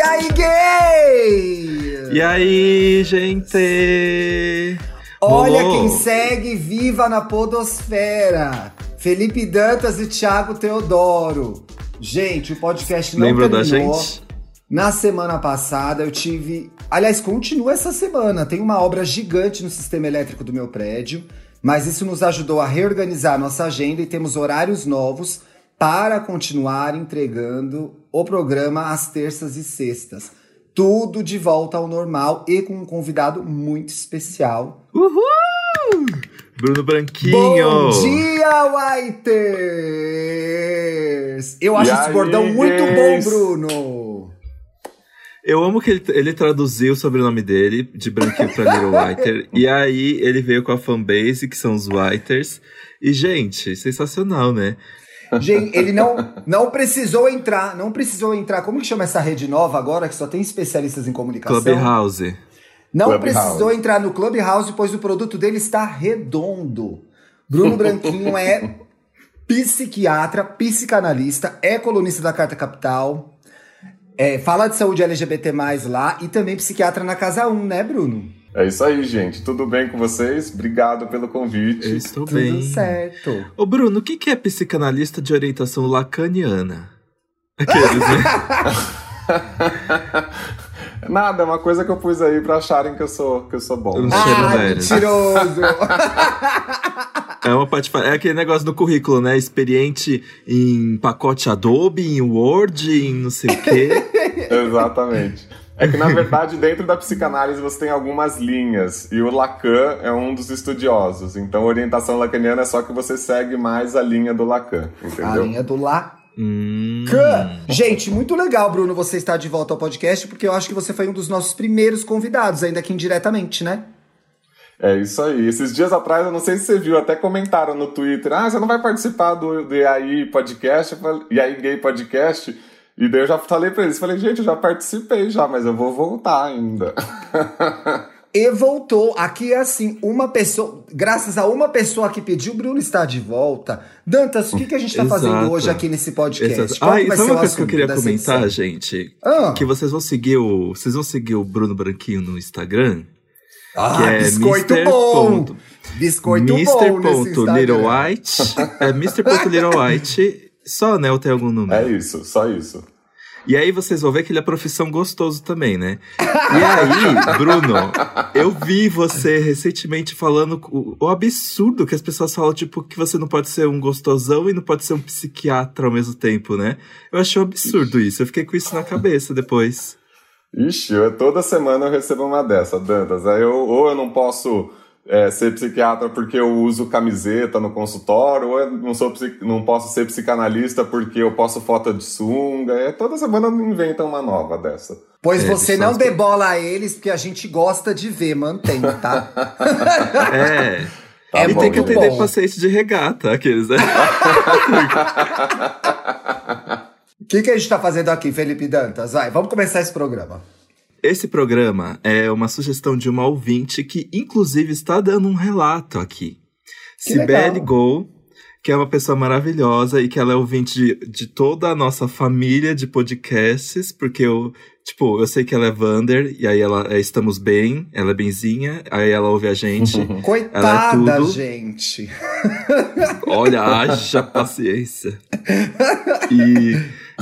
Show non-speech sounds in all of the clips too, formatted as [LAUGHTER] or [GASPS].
E aí, gay? E aí, gente? Olha quem segue viva na podosfera. Felipe Dantas e Thiago Teodoro. Gente, o podcast não Lembra terminou. da gente? Na semana passada eu tive. Aliás, continua essa semana. Tem uma obra gigante no sistema elétrico do meu prédio, mas isso nos ajudou a reorganizar nossa agenda e temos horários novos para continuar entregando o programa às terças e sextas. Tudo de volta ao normal e com um convidado muito especial. Uhul! Bruno Branquinho! Bom dia, Whiters! Eu acho esse bordão muito bom? Bruno! Eu amo que ele, ele traduziu o sobrenome dele, de Branquinho pra Little [LAUGHS] Whiter. e aí ele veio com a fanbase, que são os Whiters. E, gente, sensacional, né? Gente, ele não, não precisou entrar, não precisou entrar. Como que chama essa rede nova agora, que só tem especialistas em comunicação? Clubhouse. Não Clubhouse. precisou entrar no Clubhouse, pois o produto dele está redondo. Bruno Branquinho é psiquiatra, psicanalista, é colunista da Carta Capital, é, fala de saúde LGBT+, lá, e também psiquiatra na Casa 1, né, Bruno? É isso aí, gente. Tudo bem com vocês? Obrigado pelo convite. Eu estou Tudo bem. certo. Ô, Bruno, o que, é psicanalista de orientação lacaniana? Aqueles, né? [LAUGHS] Nada, é uma coisa que eu pus aí pra acharem que eu sou, que eu sou bom. Um cheiro Ah, velho. mentiroso! [LAUGHS] É uma patifa... É aquele negócio no currículo, né? Experiente em pacote Adobe, em Word, em não sei o quê. [LAUGHS] Exatamente. É que, na [LAUGHS] verdade, dentro da psicanálise você tem algumas linhas, e o Lacan é um dos estudiosos. Então, orientação lacaniana é só que você segue mais a linha do Lacan, A entendeu? linha do lá. Hum. Gente, muito legal, Bruno, você estar de volta ao podcast, porque eu acho que você foi um dos nossos primeiros convidados, ainda que indiretamente, né? É isso aí. Esses dias atrás, eu não sei se você viu, até comentaram no Twitter: ah, você não vai participar do, do EAI Podcast, Eu falei, EAI Gay Podcast? E daí eu já falei pra eles: falei, gente, eu já participei já, mas eu vou voltar ainda. [LAUGHS] E voltou. Aqui é assim, uma pessoa, graças a uma pessoa que pediu, Bruno está de volta. Dantas, o que, que a gente está fazendo hoje aqui nesse podcast? Exato. Qual Ah, e vai sabe ser uma o coisa que eu queria comentar, edição? gente? Ah. Que vocês vão seguir o. Vocês vão seguir o Bruno Branquinho no Instagram. Ah, que é biscoito Mr. bom! ponto- Biscoito Mr. bom ponto. Little White. É Mr. [LAUGHS] Little White. Só, né? Ou tem algum número? É isso, só isso. E aí vocês vão ver que ele é profissão gostoso também, né? E aí, Bruno, eu vi você recentemente falando o, o absurdo que as pessoas falam, tipo, que você não pode ser um gostosão e não pode ser um psiquiatra ao mesmo tempo, né? Eu achei um absurdo isso. Eu fiquei com isso na cabeça depois. Ixi, eu, toda semana eu recebo uma dessa, Dantas. Aí eu, ou eu não posso é, ser psiquiatra porque eu uso camiseta no consultório, ou eu não, sou, não posso ser psicanalista porque eu posto foto de sunga. É, toda semana inventam uma nova dessa. Pois É, você não são- debola a eles, porque a gente gosta de ver, mantém, tá? [LAUGHS] É. Tá e bom, tem que atender bom. paciente de regata, aqueles, né? [LAUGHS] O que, que a gente tá fazendo aqui, Felipe Dantas? Vai, vamos começar esse programa. Esse programa é uma sugestão de uma ouvinte que, inclusive, está dando um relato aqui. Legal. Gol, que é uma pessoa maravilhosa e que ela é ouvinte de, de toda a nossa família de podcasts, porque eu, tipo, eu sei que ela é Vander, e aí ela é Estamos Bem, ela é benzinha, aí ela ouve a gente. [LAUGHS] [LAUGHS] Coitada, tudo. gente. Olha, haja paciência. [LAUGHS] E,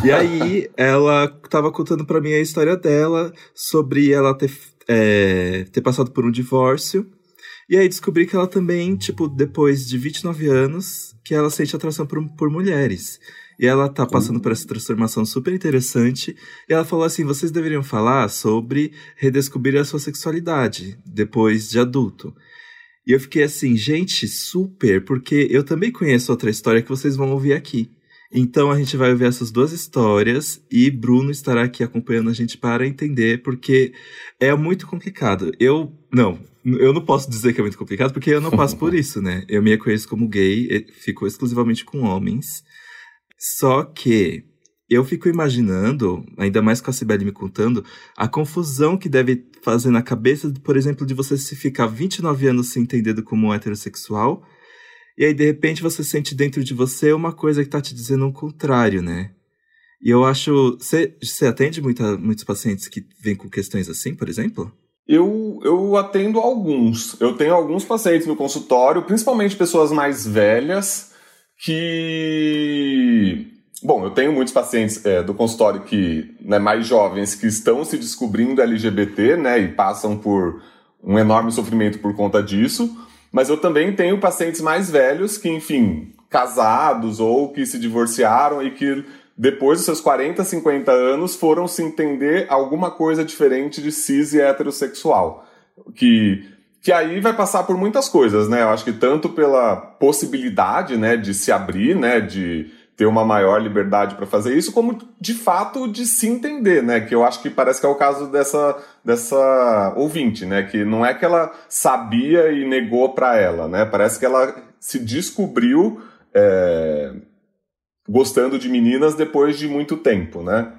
e aí, ela tava contando pra mim a história dela sobre ela ter, é, ter passado por um divórcio. E aí descobri que ela também, tipo, depois de 29 anos, que ela sente atração por, por mulheres. E ela tá passando por essa transformação super interessante. E ela falou assim: vocês deveriam falar sobre redescobrir a sua sexualidade depois de adulto. E eu fiquei assim, gente, super, porque eu também conheço outra história que vocês vão ouvir aqui. Então a gente vai ouvir essas duas histórias e Bruno estará aqui acompanhando a gente para entender, porque é muito complicado. Eu, não, eu não posso dizer que é muito complicado, porque eu não passo por [LAUGHS] isso, né? Eu me reconheço como gay, fico exclusivamente com homens. Só que eu fico imaginando, ainda mais com a Cibele me contando, a confusão que deve fazer na cabeça, por exemplo, de você se ficar 29 anos se entendendo como um heterossexual, e aí de repente você sente dentro de você uma coisa que tá te dizendo o contrário, né? E eu acho. Você atende muita, muitos pacientes que vêm com questões assim, por exemplo? Eu, eu atendo alguns. Eu tenho alguns pacientes no consultório, principalmente pessoas mais velhas, que. Bom, eu tenho muitos pacientes é, do consultório que, né, mais jovens que estão se descobrindo LGBT, né, e passam por um enorme sofrimento por conta disso. Mas eu também tenho pacientes mais velhos que, enfim, casados ou que se divorciaram e que depois dos seus 40, 50 anos, foram se entender alguma coisa diferente de cis e heterossexual. Que, que aí vai passar por muitas coisas, né? Eu acho que tanto pela possibilidade, né, de se abrir, né, de ter uma maior liberdade para fazer isso, como de fato de se entender, né? Que eu acho que parece que é o caso dessa, dessa ouvinte, né? Que não é que ela sabia e negou para ela, né? Parece que ela se descobriu é, gostando de meninas depois de muito tempo, né?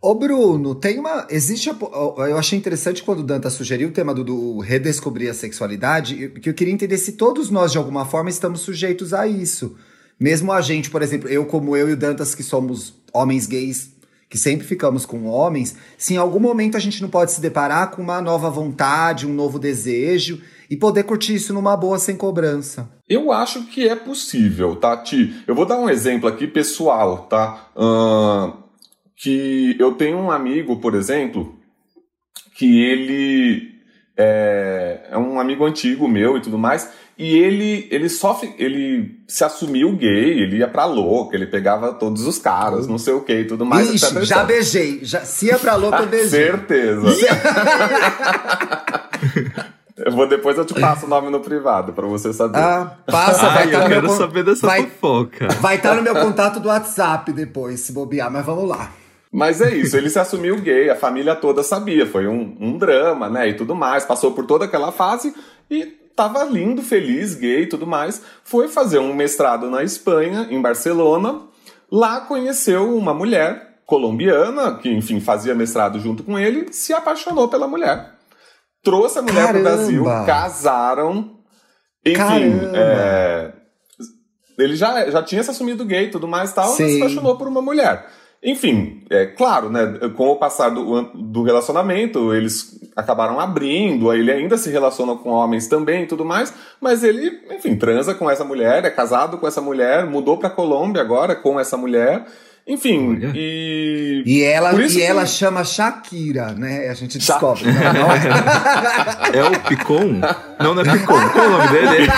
Ô Bruno, tem uma. Existe. Eu achei interessante quando o Danta sugeriu o tema do, do, redescobrir a sexualidade, que eu queria entender se todos nós, de alguma forma, estamos sujeitos a isso. Mesmo a gente, por exemplo, eu como eu e o Dantas, que somos homens gays, que sempre ficamos com homens, se em algum momento a gente não pode se deparar com uma nova vontade, um novo desejo e poder curtir isso numa boa sem cobrança. Eu acho que é possível, Tati. Tá, eu vou dar um exemplo aqui pessoal, tá? Uh, que eu tenho um amigo, por exemplo, que ele é, é, um amigo antigo meu e tudo mais, e ele ele só ele se assumiu gay, ele ia pra louca, ele pegava todos os caras, não sei o que e tudo mais. Ixi, já beijei, já, se ia pra louca eu beijei. Certeza. Eu vou depois eu te passo o nome no privado para você saber. Ah, passa, vai estar tá no meu quero saber dessa vai, fofoca. Vai estar tá no meu contato do WhatsApp depois, se bobear, mas vamos lá. Mas é isso, ele se assumiu gay, a família toda sabia, foi um, um drama, né, e tudo mais, passou por toda aquela fase e tava lindo, feliz, gay e tudo mais. Foi fazer um mestrado na Espanha, em Barcelona. Lá conheceu uma mulher colombiana, que enfim fazia mestrado junto com ele, se apaixonou pela mulher trouxe a mulher Caramba. pro Brasil, casaram. Enfim, é, ele já, já tinha se assumido gay e tudo mais e tal, mas se apaixonou por uma mulher. Enfim, é claro, né? Com o passar do, do relacionamento, eles acabaram abrindo, ele ainda se relaciona com homens também e tudo mais, mas ele, enfim, transa com essa mulher, é casado com essa mulher, mudou pra Colômbia agora com essa mulher. Enfim, Olha. e. E ela, e que... ela chama Shakira, né? A gente descobre. Sha... [LAUGHS] Não, não. é o Picon? Não, não é Picon. Qual é o nome dele?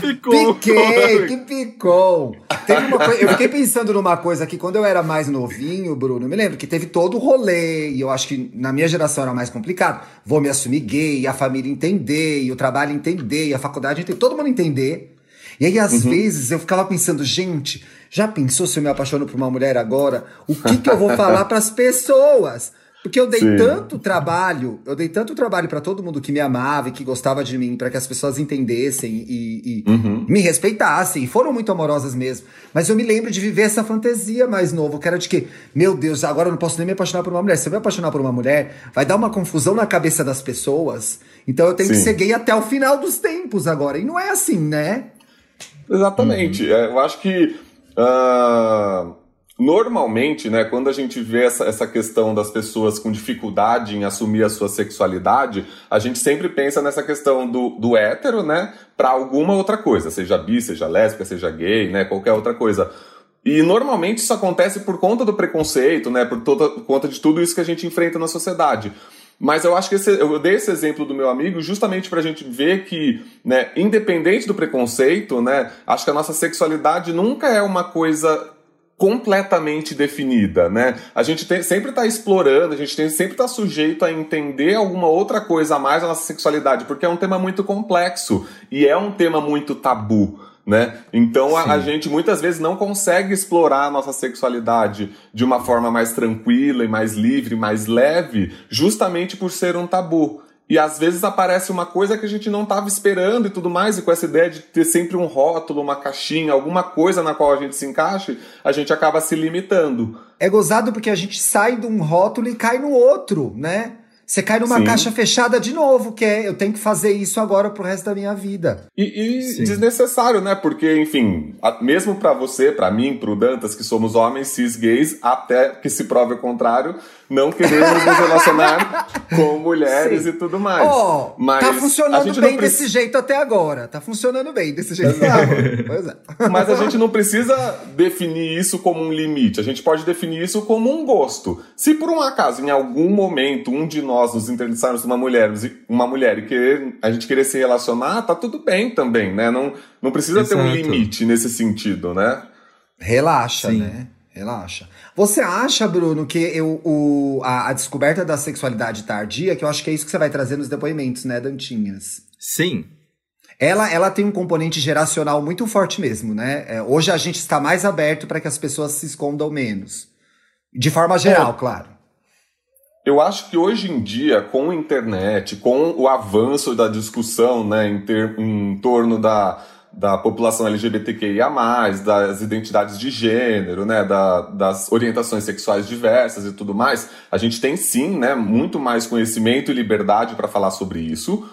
[LAUGHS] Picon. Piquei, que Picon. Teve uma coisa, eu fiquei pensando numa coisa que quando eu era mais novinho, Bruno, eu me lembro que teve todo o rolê, e eu acho que na minha geração era mais complicado. Vou me assumir gay, e a família entender, e o trabalho entender, e a faculdade entender, todo mundo entender. E aí, às uhum. vezes, eu ficava pensando, gente, já pensou se eu me apaixono por uma mulher agora? O que, que eu vou falar [LAUGHS] para as pessoas? Porque eu dei Sim. tanto trabalho, eu dei tanto trabalho para todo mundo que me amava e que gostava de mim, para que as pessoas entendessem e, e uhum. me respeitassem, e foram muito amorosas mesmo. Mas eu me lembro de viver essa fantasia mais novo, que era de que, meu Deus, agora eu não posso nem me apaixonar por uma mulher. Se eu me apaixonar por uma mulher, vai dar uma confusão na cabeça das pessoas. Então eu tenho Sim. que ser gay até o final dos tempos agora. E não é assim, né? Exatamente. Uhum. Eu acho que uh, normalmente, né, quando a gente vê essa, essa questão das pessoas com dificuldade em assumir a sua sexualidade, a gente sempre pensa nessa questão do, do hétero, né, para alguma outra coisa, seja bi, seja lésbica, seja gay, né, qualquer outra coisa. E normalmente isso acontece por conta do preconceito, né, por, toda, por conta de tudo isso que a gente enfrenta na sociedade. Mas eu acho que esse, eu dei esse exemplo do meu amigo justamente para a gente ver que, né, independente do preconceito, né, acho que a nossa sexualidade nunca é uma coisa completamente definida, né? A gente tem, sempre está explorando, a gente tem, sempre está sujeito a entender alguma outra coisa a mais da nossa sexualidade, porque é um tema muito complexo e é um tema muito tabu né? Então a, a, gente muitas vezes não consegue explorar a nossa sexualidade de uma forma mais tranquila e mais livre, mais leve, justamente por ser um tabu. E às vezes aparece uma coisa que a gente não estava esperando e tudo mais, e com essa ideia de ter sempre um rótulo, uma caixinha, alguma coisa na qual a gente se encaixe, a gente acaba se limitando. É gozado porque a gente sai de um rótulo e cai no outro, né? Você cai numa Sim. caixa fechada de novo, que é eu tenho que fazer isso agora pro resto da minha vida. E, e desnecessário, né? Porque, enfim, mesmo para você, para mim, pro Dantas, que somos homens cis gays, até que se prove o contrário, não queremos nos relacionar [LAUGHS] com mulheres Sim. e tudo mais. Oh, Mas tá funcionando bem desse jeito até agora. Tá funcionando bem desse jeito até agora. Pois é. [LAUGHS] Mas a gente não precisa definir isso como um limite. A gente pode definir isso como um gosto. Se por um acaso, em algum momento, um de nós nos interessarmos uma mulher, uma mulher e querer, a gente querer se relacionar, tá tudo bem também, né? Não, não precisa Exato. ter um limite nesse sentido, né? Relaxa, Sim. né? Relaxa. Você acha, Bruno, que eu, o, a, a, descoberta da sexualidade tardia, que eu acho que é isso que você vai trazer nos depoimentos, né, Dantinhas? Sim. Ela, ela tem um componente geracional muito forte mesmo, né? É, hoje a gente está mais aberto para que as pessoas se escondam menos. De forma geral, é. claro. Eu acho que hoje em dia, com a internet, com o avanço da discussão né, em, ter, em torno da, da população LGBTQIA+, das identidades de gênero, né, da, das orientações sexuais diversas e tudo mais, a gente tem sim, né, muito mais conhecimento e liberdade para falar sobre isso.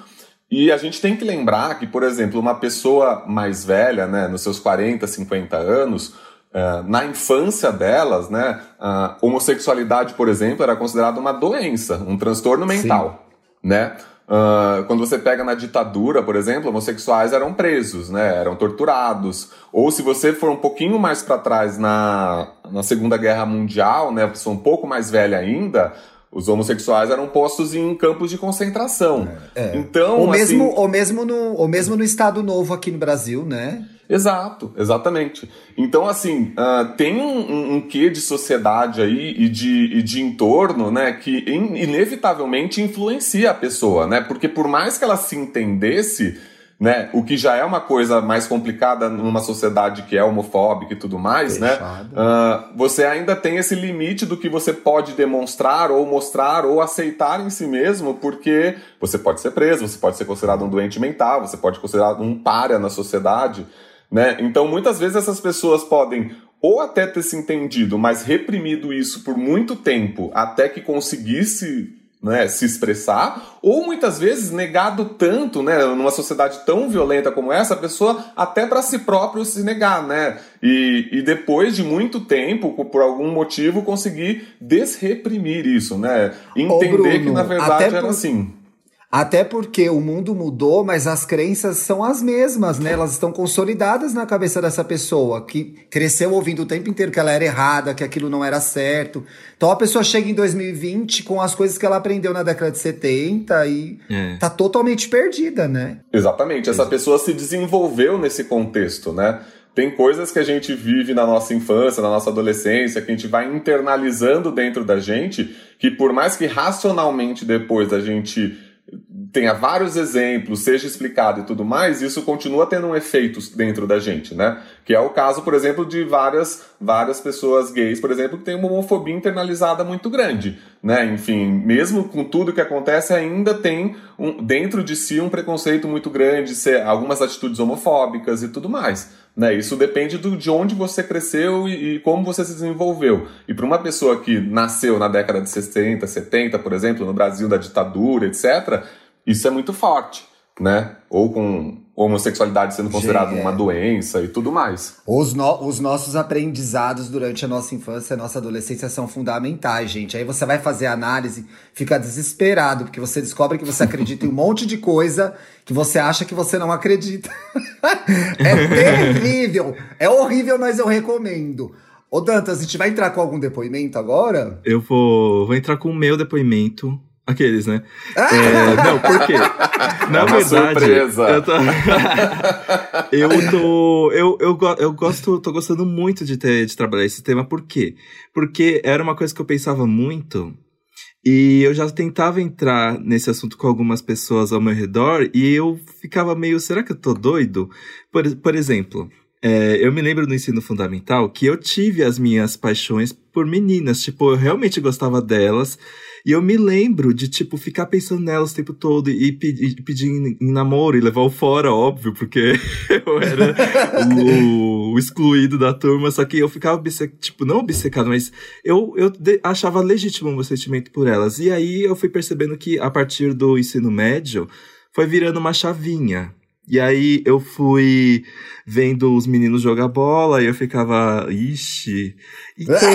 E a gente tem que lembrar que, por exemplo, uma pessoa mais velha, né, nos seus 40, 50 anos, uh, na infância delas, né, a homossexualidade, por exemplo, era considerada uma doença, um transtorno mental, sim. né? Uh, quando você pega na ditadura, por exemplo, homossexuais eram presos, né? Eram torturados. Ou se você for um pouquinho mais para trás na, na Segunda Guerra Mundial, né? Pessoa um pouco mais velha ainda, os homossexuais eram postos em campos de concentração. É, é. Então, ou mesmo, assim, ou mesmo no, ou mesmo no Estado Novo aqui no Brasil, né? Exato, exatamente. Então, assim, uh, tem um, um, um, quê de sociedade aí e de, e de entorno, né, que in, inevitavelmente influencia a pessoa, né? Porque por mais que ela se entendesse, né? O que já é uma coisa mais complicada numa sociedade que é homofóbica e tudo mais, né? Uh, você ainda tem esse limite do que você pode demonstrar ou mostrar ou aceitar em si mesmo, porque você pode ser preso, você pode ser considerado um doente mental, você pode ser considerado um párea na sociedade. Né? Então, muitas vezes essas pessoas podem ou até ter se entendido, mas reprimido isso por muito tempo até que conseguisse né, se expressar, ou muitas vezes negado tanto, né, numa sociedade tão violenta como essa, a pessoa até para si próprio se negar, né, e, e depois de muito tempo, por algum motivo, conseguir desreprimir isso, né, entender Bruno, que na verdade era por... assim. Até porque o mundo mudou, mas as crenças são as mesmas, né? Elas estão consolidadas na cabeça dessa pessoa que cresceu ouvindo o tempo inteiro que ela era errada, que aquilo não era certo. Então a pessoa chega em 2020 com as coisas que ela aprendeu na década de 70 e é. tá totalmente perdida, né? Exatamente. Essa pessoa se desenvolveu nesse contexto, né? Tem coisas que a gente vive na nossa infância, na nossa adolescência, que a gente vai internalizando dentro da gente, que por mais que racionalmente depois a gente tenha vários exemplos, seja explicado e tudo mais, isso continua tendo um efeito dentro da gente, né? Que é o caso, por exemplo, de várias, várias pessoas gays, por exemplo, que têm uma homofobia internalizada muito grande, né? Enfim, mesmo com tudo que acontece, ainda tem um, dentro de si um preconceito muito grande, algumas atitudes homofóbicas e tudo mais. Né? Isso depende do, de onde você cresceu e, e como você se desenvolveu. E para uma pessoa que nasceu na década de 60, 70, por exemplo, no Brasil da ditadura, etc., isso é muito forte, né? Ou com homossexualidade sendo considerada uma doença e tudo mais. Os, no, os nossos aprendizados durante a nossa infância, a nossa adolescência são fundamentais, gente. Aí você vai fazer análise, fica desesperado, porque você descobre que você [LAUGHS] acredita em um monte de coisa que você acha que você não acredita. [LAUGHS] é terrível! É horrível, mas eu recomendo. Ô Dantas, a gente vai entrar com algum depoimento agora? Eu vou, vou entrar com o meu depoimento Aqueles, né? Ah! É, não, por quê? Na é verdade, surpresa. eu tô. [LAUGHS] eu tô. Eu, eu, eu gosto, tô gostando muito de, ter, de trabalhar esse tema, por quê? Porque era uma coisa que eu pensava muito. E eu já tentava entrar nesse assunto com algumas pessoas ao meu redor e eu ficava meio, será que eu tô doido? Por, por exemplo, é, eu me lembro no ensino fundamental que eu tive as minhas paixões por meninas. Tipo, eu realmente gostava delas. E eu me lembro de, tipo, ficar pensando nelas o tempo todo e, pedir, pedir em, namoro e levar o fora, óbvio, porque [LAUGHS] eu era o, o, excluído da turma. Só que eu ficava tipo, não obcecado, mas eu, eu achava legítimo o meu sentimento por elas. E aí eu fui percebendo que, a partir do ensino médio, foi virando uma chavinha. E aí eu fui vendo os meninos jogar bola e eu ficava, ixi. Então, [LAUGHS]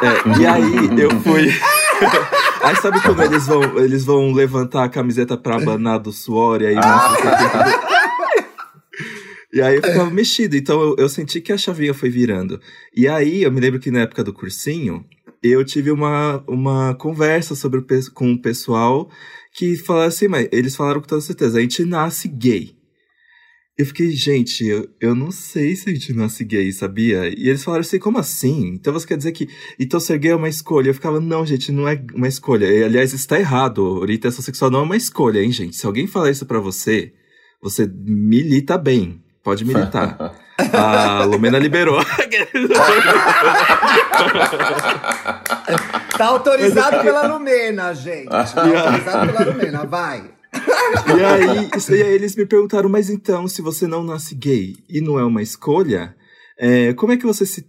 é, e aí eu fui. [LAUGHS] aí sabe como eles vão, eles vão levantar a camiseta pra abanar do suor e aí [LAUGHS] E aí eu ficava mexido, então eu, eu senti que a chavinha foi virando. E aí eu me lembro que na época do cursinho, eu tive uma, uma conversa sobre o, com o pessoal que falaram assim, mas eles falaram com toda certeza, a gente nasce gay. Eu fiquei, gente, eu, eu não sei se a gente nasce gay, sabia? E eles falaram assim, como assim? Então você quer dizer que. Então ser gay é uma escolha? Eu ficava, não, gente, não é uma escolha. E, aliás, está errado. Orientação sexual não é uma escolha, hein, gente? Se alguém falar isso para você, você milita bem. Pode militar. [LAUGHS] A Lumena liberou. tá autorizado pela Lumena, gente. Tá autorizado pela Lumena, vai. E aí, e aí eles me perguntaram, mas então, se você não nasce gay e não é uma escolha, é, como é que você se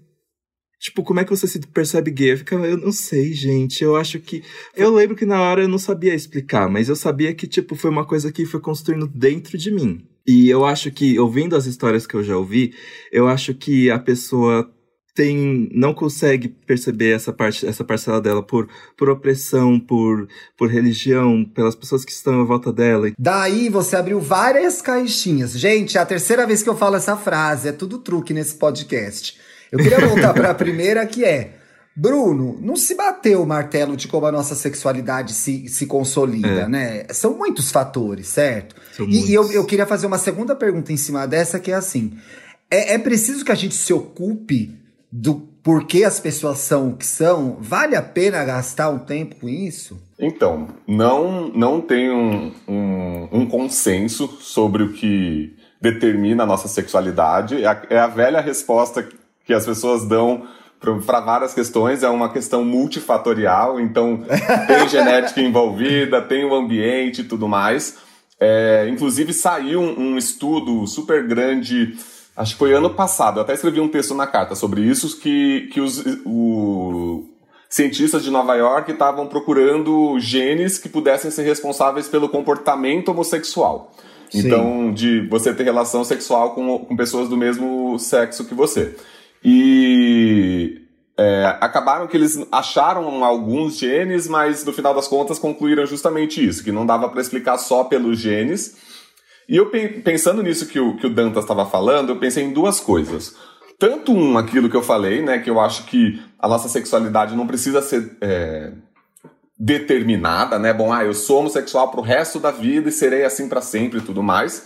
Tipo, como é que você se percebe gay? Eu ficava, eu não sei, gente. Eu acho que. Eu lembro que na hora eu não sabia explicar, mas eu sabia que, tipo, foi uma coisa que foi construindo dentro de mim. E eu acho que, ouvindo as histórias que eu já ouvi, eu acho que a pessoa tem não consegue perceber essa parte essa parcela dela por, por opressão por, por religião pelas pessoas que estão à volta dela. Daí você abriu várias caixinhas. Gente é a terceira vez que eu falo essa frase é tudo truque nesse podcast. Eu queria voltar para a primeira que é Bruno, não se bateu o martelo de como a nossa sexualidade se, se consolida, é. né? São muitos fatores, certo? São e, e eu, eu queria fazer uma segunda pergunta em cima dessa, que é assim: é, é preciso que a gente se ocupe do porquê as pessoas são o que são? Vale a pena gastar um tempo com isso? Então, não, não tem um, um, um consenso sobre o que determina a nossa sexualidade. É a, é a velha resposta que as pessoas dão para várias questões, é uma questão multifatorial, então tem [LAUGHS] genética envolvida, tem o ambiente e tudo mais. É, inclusive saiu um, um, estudo super grande, acho que foi ano passado, eu até escrevi um texto na carta sobre isso, que, que os o, cientistas de Nova York estavam procurando genes que pudessem ser responsáveis pelo comportamento homossexual. Sim. Então, de você ter relação sexual com, com pessoas do mesmo sexo que você. E é, acabaram que eles acharam alguns genes, mas no final das contas concluíram justamente isso, que não dava para explicar só pelos genes. E eu pensando nisso que o, que o Dantas estava falando, eu pensei em duas coisas. Tanto um, aquilo que eu falei, né, que eu acho que a nossa sexualidade não precisa ser é, determinada, né? Bom, ah, eu sou homossexual pro resto da vida e serei assim para sempre e tudo mais.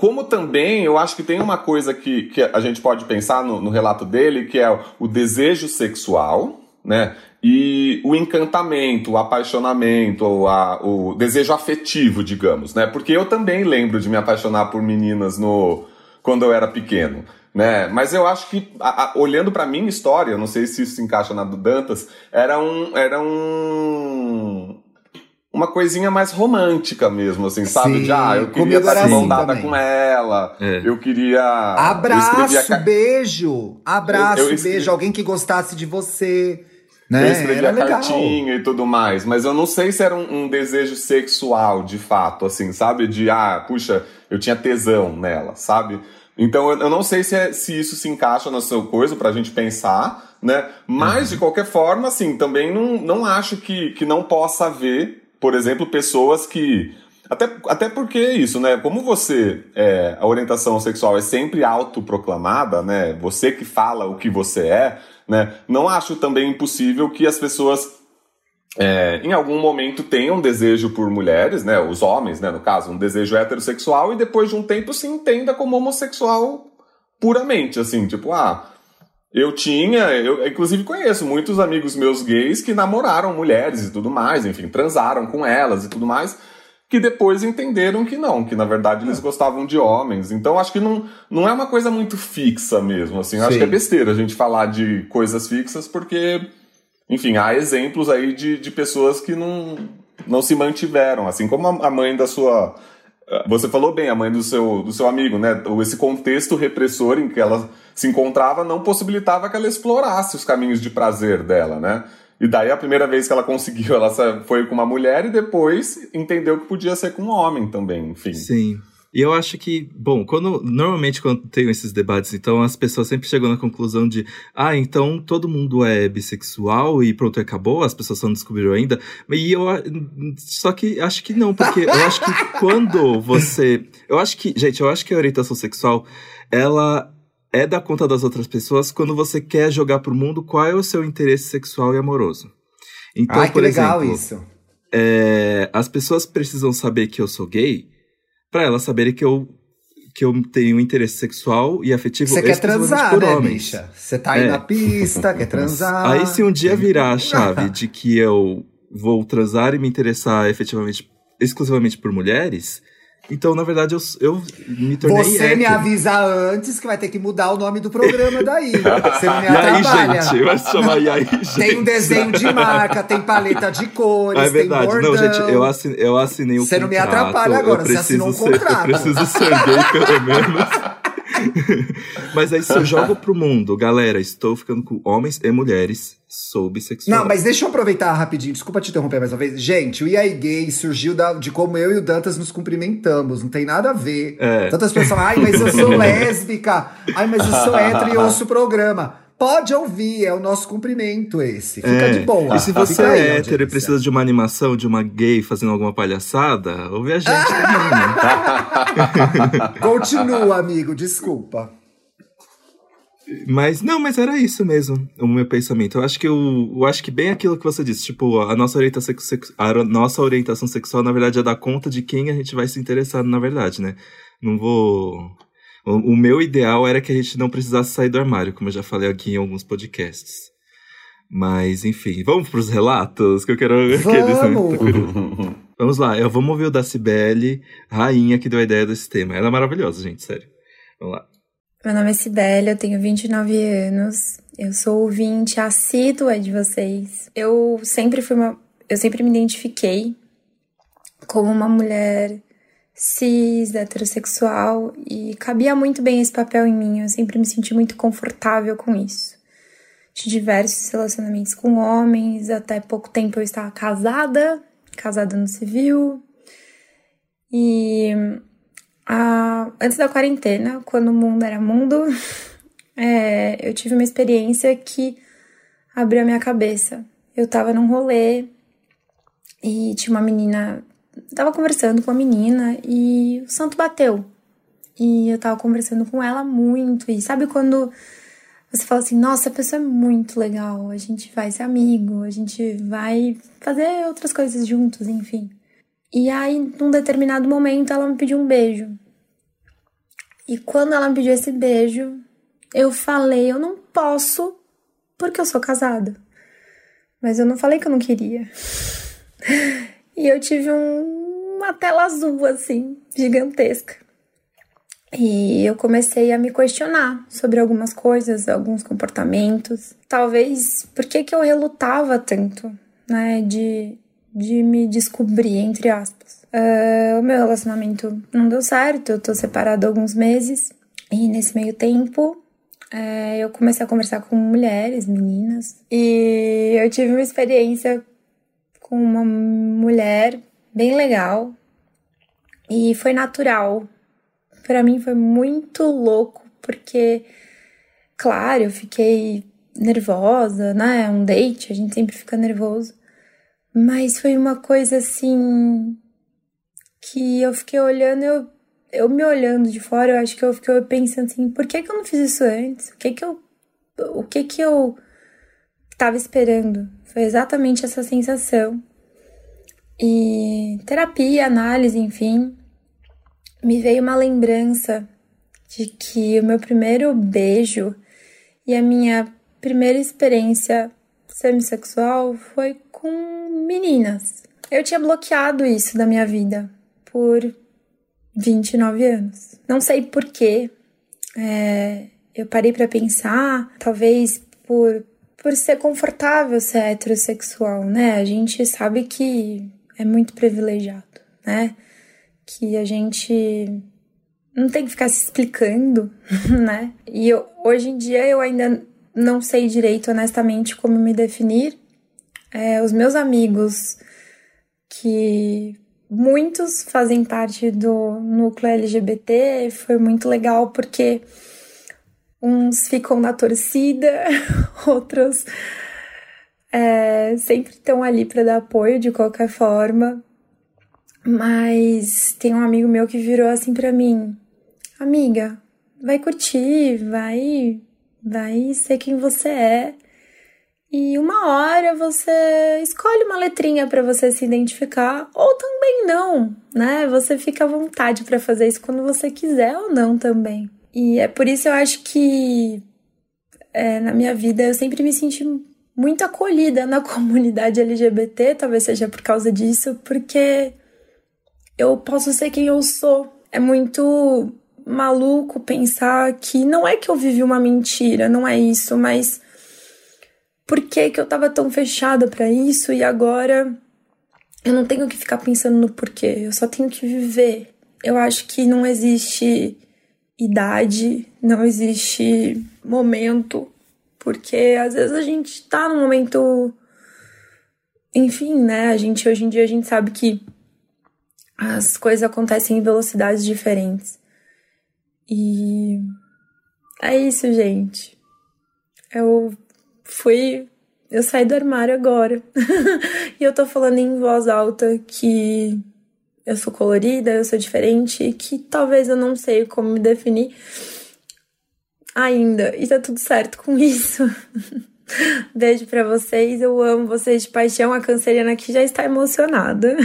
Como também eu acho que tem uma coisa que, que a gente pode pensar no, no relato dele, que é o, o desejo sexual, né? E o encantamento, o apaixonamento, a, o desejo afetivo, digamos, né? Porque eu também lembro de me apaixonar por meninas no quando eu era pequeno, né? Mas eu acho que a, a, olhando para minha história, não sei se isso se encaixa na do Dantas, era um era um uma coisinha mais romântica mesmo, assim, sabe? Sim, de, ah, eu queria estar de mão dada com ela, é. eu queria... Abraço, eu beijo, abraço, eu, eu beijo, alguém que gostasse de você, né? Eu escrevia era cartinha legal. e tudo mais, mas eu não sei se era um, um, desejo sexual, de fato, assim, sabe? De, ah, puxa, eu tinha tesão nela, sabe? Então, eu não sei se, é, se isso se encaixa na sua coisa pra gente pensar, né? Mas, uhum. de qualquer forma, assim, também não, não acho que, que não possa haver por exemplo, pessoas que. Até, até porque é isso, né? Como você. É, a orientação sexual é sempre autoproclamada, né? Você que fala o que você é, né? Não acho também impossível que as pessoas. É, em algum momento tenham desejo por mulheres, né? Os homens, né? No caso, um desejo heterossexual e depois de um tempo se entenda como homossexual puramente, assim, tipo, ah, eu tinha, eu inclusive conheço muitos amigos meus gays que namoraram mulheres e tudo mais, enfim, transaram com elas e tudo mais. que depois entenderam que não, que na verdade eles gostavam de homens. Então acho que não, não é uma coisa muito fixa mesmo, assim. Acho que é besteira a gente falar de coisas fixas, porque, enfim, há exemplos aí de, de pessoas que não, não se mantiveram, assim como a mãe da sua. Você falou bem, a mãe do seu, do seu amigo, né? Esse contexto repressor em que ela se encontrava não possibilitava que ela explorasse os caminhos de prazer dela, né? E daí a primeira vez que ela conseguiu, ela foi com uma mulher e depois entendeu que podia ser com um homem também, enfim. Sim. E eu acho que, bom, quando normalmente quando tenho esses debates, então as pessoas sempre chegam na conclusão de, ah, então todo mundo é bissexual e pronto, acabou, as pessoas só não descobriram ainda. E eu só que acho que não, porque eu acho que [LAUGHS] quando você, eu acho que, gente, eu acho que a orientação sexual ela é dar conta das outras pessoas quando você quer jogar pro mundo qual é o seu interesse sexual e amoroso. Então, Ai, por legal exemplo, isso. É, as pessoas precisam saber que eu sou gay para elas saberem que eu que eu tenho interesse sexual e afetivo Você quer transar, por né, homens. Você tá aí é. na pista, quer [LAUGHS] transar. Aí se um dia virar a chave de que eu vou transar e me interessar efetivamente exclusivamente por mulheres, então, na verdade, eu, eu me tornei Você hétero. me avisa antes que vai ter que mudar o nome do programa daí. Você não me atrapalha. [LAUGHS] E aí, gente? Vai se chamar E aí, gente? [LAUGHS] Tem um desenho de marca, tem paleta de cores, é verdade. tem bordão. Não, gente, eu assinei, eu assinei o Você contrato. não me atrapalha agora, você assinou um contrato. eu preciso ser gay, pelo menos. [LAUGHS] [LAUGHS] mas aí se eu jogo pro mundo, galera, estou ficando com homens e mulheres, sou bissexual. Não, mas deixa eu aproveitar rapidinho, desculpa te interromper mais uma vez. Gente, o E aí Gay surgiu da, de como eu e o Dantas nos cumprimentamos, não tem nada a ver. É. Tantas pessoas falam, ai, mas eu sou [LAUGHS] lésbica, ai, mas eu sou [LAUGHS] hétero e ouço o programa. Pode ouvir, é o nosso cumprimento esse. Fica é. de boa. E se você aí, é hétero e precisa de uma animação de uma gay fazendo alguma palhaçada, ouve a gente [LAUGHS] também, né? Continua, amigo, desculpa. Mas, não, mas era isso mesmo, o meu pensamento. Eu acho que eu, eu acho que bem aquilo que você disse, tipo, a nossa orientação, a nossa orientação sexual, na verdade, é dar conta de quem a gente vai se interessar, na verdade, né? Não vou o, o meu ideal era que a gente não precisasse sair do armário, como eu já falei aqui em alguns podcasts. Mas, enfim, vamos para os relatos que eu quero. Vamos! vamos lá, eu vou ouvir o da Cibele, rainha que deu a ideia desse tema. Ela é maravilhosa, gente, sério. Vamos lá. Meu nome é Cibele, eu tenho 29 anos. Eu sou ouvinte assídua de vocês. Eu sempre fui uma. Eu sempre me identifiquei como uma mulher cis, heterossexual, e cabia muito bem esse papel em mim. Eu sempre me senti muito confortável com isso. De diversos relacionamentos com homens, até pouco tempo eu estava casada, casada no civil. E a, antes da quarentena, quando o mundo era mundo, [LAUGHS] é, eu tive uma experiência que abriu a minha cabeça. Eu tava num rolê e tinha uma menina tava conversando com a menina e o santo bateu. E eu tava conversando com ela muito. E sabe quando você fala assim: nossa, a pessoa é muito legal, a gente vai ser amigo, a gente vai fazer outras coisas juntos, enfim. E aí, num determinado momento, ela me pediu um beijo. E quando ela me pediu esse beijo, eu falei: eu não posso porque eu sou casada. Mas eu não falei que eu não queria. [LAUGHS] E eu tive um, uma tela azul, assim, gigantesca. E eu comecei a me questionar sobre algumas coisas, alguns comportamentos. Talvez por que, que eu relutava tanto, né, de, de me descobrir, entre aspas. Uh, o meu relacionamento não deu certo, eu tô separada há alguns meses. E nesse meio tempo, uh, eu comecei a conversar com mulheres, meninas. E eu tive uma experiência com uma mulher bem legal e foi natural. Para mim foi muito louco porque, claro, eu fiquei nervosa, né? Um date, a gente sempre fica nervoso. Mas foi uma coisa assim que eu fiquei olhando, eu, eu me olhando de fora, eu acho que eu fiquei pensando assim, por que, que eu não fiz isso antes? O que que eu o que que eu estava esperando? Foi exatamente essa sensação. E terapia, análise, enfim, me veio uma lembrança de que o meu primeiro beijo e a minha primeira experiência semissexual foi com meninas. Eu tinha bloqueado isso da minha vida. por 29 anos. Não sei porquê. É, eu parei para pensar, talvez por, por ser confortável ser heterossexual, né? A gente sabe que é muito privilegiado, né? Que a gente não tem que ficar se explicando, [LAUGHS] né? E eu, hoje em dia eu ainda não sei direito, honestamente, como me definir. É, os meus amigos, que muitos fazem parte do núcleo LGBT, foi muito legal porque uns ficam na torcida, [LAUGHS] outros é, sempre estão ali para dar apoio de qualquer forma. Mas tem um amigo meu que virou assim para mim: Amiga, vai curtir, vai, vai ser quem você é. E uma hora você escolhe uma letrinha para você se identificar, ou também não, né? Você fica à vontade para fazer isso quando você quiser ou não também. E é por isso eu acho que é, na minha vida eu sempre me senti muito acolhida na [LAUGHS] comunidade LGBT, talvez seja por causa disso, porque eu posso ser quem eu sou. É muito maluco pensar que não é que eu vivi uma mentira, não é isso, mas por que, que eu tava tão fechada para isso e agora eu não tenho que ficar pensando no porquê, eu só tenho que viver. Eu acho que não existe idade, não existe momento, porque às vezes a gente tá num momento. Enfim, né? A gente hoje em dia a gente sabe que as coisas acontecem em velocidades diferentes. E é isso, gente. Eu fui. Eu saí do armário agora. [LAUGHS] e eu tô falando em voz alta que eu sou colorida, eu sou diferente, que talvez eu não sei como me definir ainda. E tá tudo certo com isso. [LAUGHS] Beijo para vocês, eu amo vocês de paixão. A canceriana aqui já está emocionada.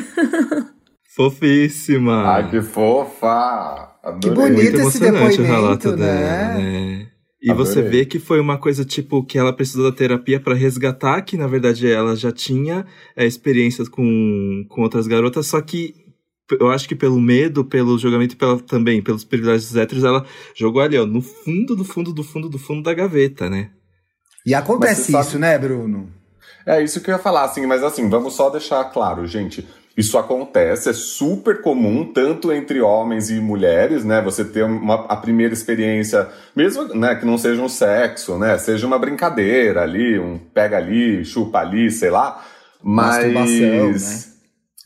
[LAUGHS] Fofíssima! Ai, que fofa! Adorei. Que bonito esse depoimento, o relato né? dela, né? E Adorei. você vê que foi uma coisa tipo que ela precisou da terapia para resgatar, que na verdade ela já tinha é, experiências com, com outras garotas, só que eu acho que pelo medo, pelo julgamento e pela, também pelos privilégios héteros, ela jogou ali, ó, no fundo do fundo do fundo do fundo da gaveta, né? E acontece sabe- isso, né, Bruno? É isso que eu ia falar, assim, mas assim, vamos só deixar claro, gente. Isso acontece, é super comum, tanto entre homens e mulheres, né? Você ter uma, a primeira experiência, mesmo né, que não seja um sexo, né? Seja uma brincadeira ali, um pega ali, chupa ali, sei lá. Mas Masturbação, né?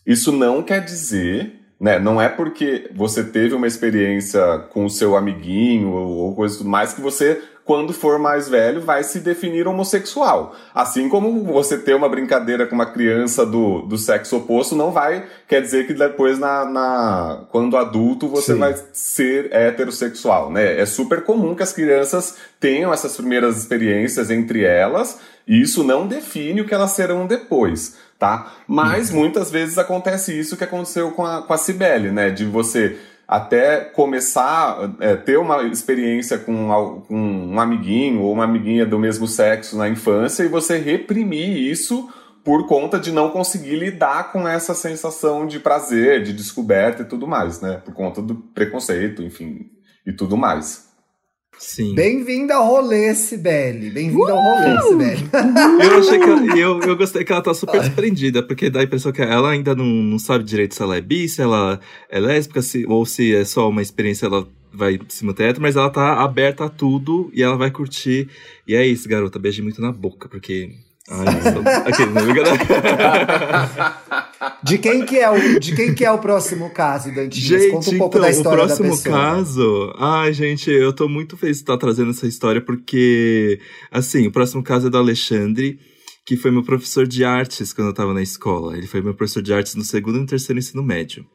Isso não quer dizer, né? Não é porque você teve uma experiência com o seu amiguinho ou, ou coisa tudo mais que você, quando for mais velho, vai se definir homossexual. Assim como você ter uma brincadeira com uma criança do, do sexo oposto, não vai quer dizer que depois, na, na quando adulto, você Sim. vai ser heterossexual, né? É super comum que as crianças tenham essas primeiras experiências entre elas, e isso não define o que elas serão depois, tá? Mas muitas vezes acontece isso que aconteceu com a, com a Cibele, né? De você até começar é, ter uma experiência com, com um amiguinho ou uma amiguinha do mesmo sexo na infância e você reprimir isso por conta de não conseguir lidar com essa sensação de prazer, de descoberta e tudo mais, né? Por conta do preconceito, enfim, e tudo mais. Sim. Bem-vinda ao rolê, Sibeli. Bem-vinda ao rolê, Sibeli. [LAUGHS] Eu achei que ela, eu, eu gostei que ela tá super desprendida, porque dá a impressão que ela ainda não, não sabe direito se ela é bi, se ela é lésbica, se, ou se é só uma experiência, ela vai se manter mas ela tá aberta a tudo e ela vai curtir. E é isso, garota, beije muito na boca, porque. Ai, não é. De quem que é o, de quem que é o próximo caso, Dantinhas? Gente, Conta um pouco então, da história o próximo da pessoa. caso. Ai, gente, eu tô muito feliz de estar trazendo essa história, porque, assim, o próximo caso é do Alexandre, que foi meu professor de artes quando eu tava na escola. Ele foi meu professor de artes no segundo e no terceiro ensino médio.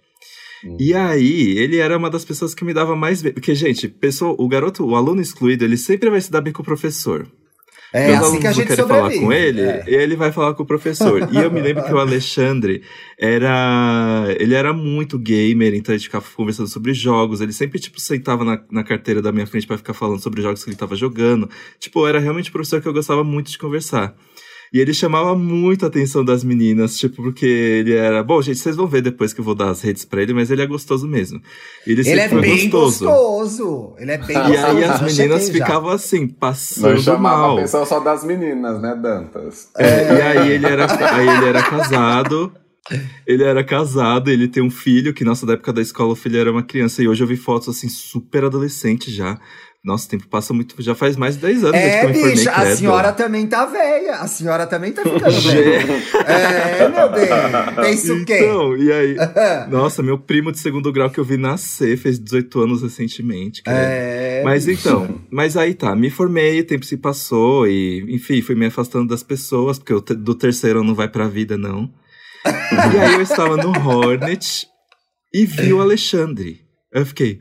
E aí, ele era uma das pessoas que me dava mais. Porque, gente, pessoa, o garoto, o aluno excluído, ele sempre vai se dar bem com o professor. É Meus assim que a gente querem sobrevive. falar com ele, É. ele vai falar com o professor. E eu me lembro que o Alexandre era. Ele era muito gamer, então a gente ficava conversando sobre jogos. Ele sempre, tipo, sentava na, na carteira da minha frente pra ficar falando sobre jogos que ele tava jogando. Tipo, era realmente um professor que eu gostava muito de conversar. E ele chamava muito a atenção das meninas, tipo, porque ele era. Bom, gente, vocês vão ver depois que eu vou dar as redes pra ele, mas ele é gostoso mesmo. Ele, ele é bem gostoso. gostoso. Ele é bem gostoso. E aí as meninas ficavam assim, passando Não chamava mal. a atenção só das meninas, né, Dantas? É, é. e aí ele era, aí ele era casado. Ele era casado, ele tem um filho, que nossa, da época da escola o filho era uma criança, e hoje eu vi fotos assim, super adolescente já. Nossa, o tempo passa muito. Já faz mais de 10 anos é, que eu bicha, a senhora também tá velha. A senhora também tá ficando [LAUGHS] velha. é, meu bem. Pensa o quê? Então, e aí? [LAUGHS] nossa, meu primo de segundo grau que eu vi nascer fez 18 anos recentemente. É. Mas então, mas aí tá, me formei, o tempo se passou e, enfim, fui me afastando das pessoas, porque eu, do terceiro não vai pra vida, não. e aí eu estava no Hornet e vi o Alexandre. Eu fiquei.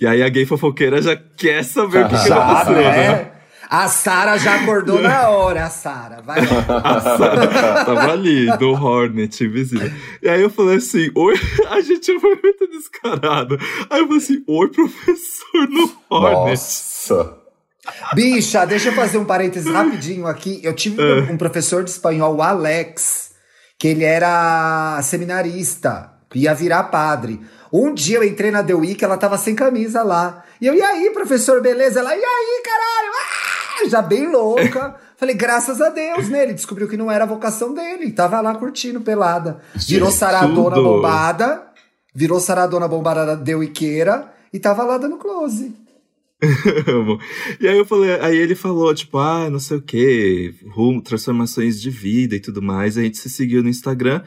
E aí a gay fofoqueira já quer saber o que, que aconteceu, né? né? A Sara já acordou na hora, a Sara. Vai [LAUGHS] A Sara tava ali, do Hornet, invisível. E aí eu falei assim, oi, a gente foi muito descarado. Aí eu falei assim, oi, professor, no Hornet. Nossa. Bicha, deixa eu fazer um parênteses rapidinho aqui. Eu tive é. um professor de espanhol, o Alex, que ele era seminarista, ia virar padre. Um dia eu entrei na The Week, ela tava sem camisa lá. E eu, e aí, professor, beleza? Ela, e aí, caralho? Ah! Já bem louca. [LAUGHS] Falei, graças a Deus, né? Ele descobriu que não era a vocação dele. Tava lá curtindo pelada. Virou saradona bombada. Virou saradona bombada da The Weekeira. E tava lá dando close. e aí eu falei, aí ele falou, tipo, ah, não sei o que, rumo, transformações de vida e tudo mais. A gente se seguiu no Instagram,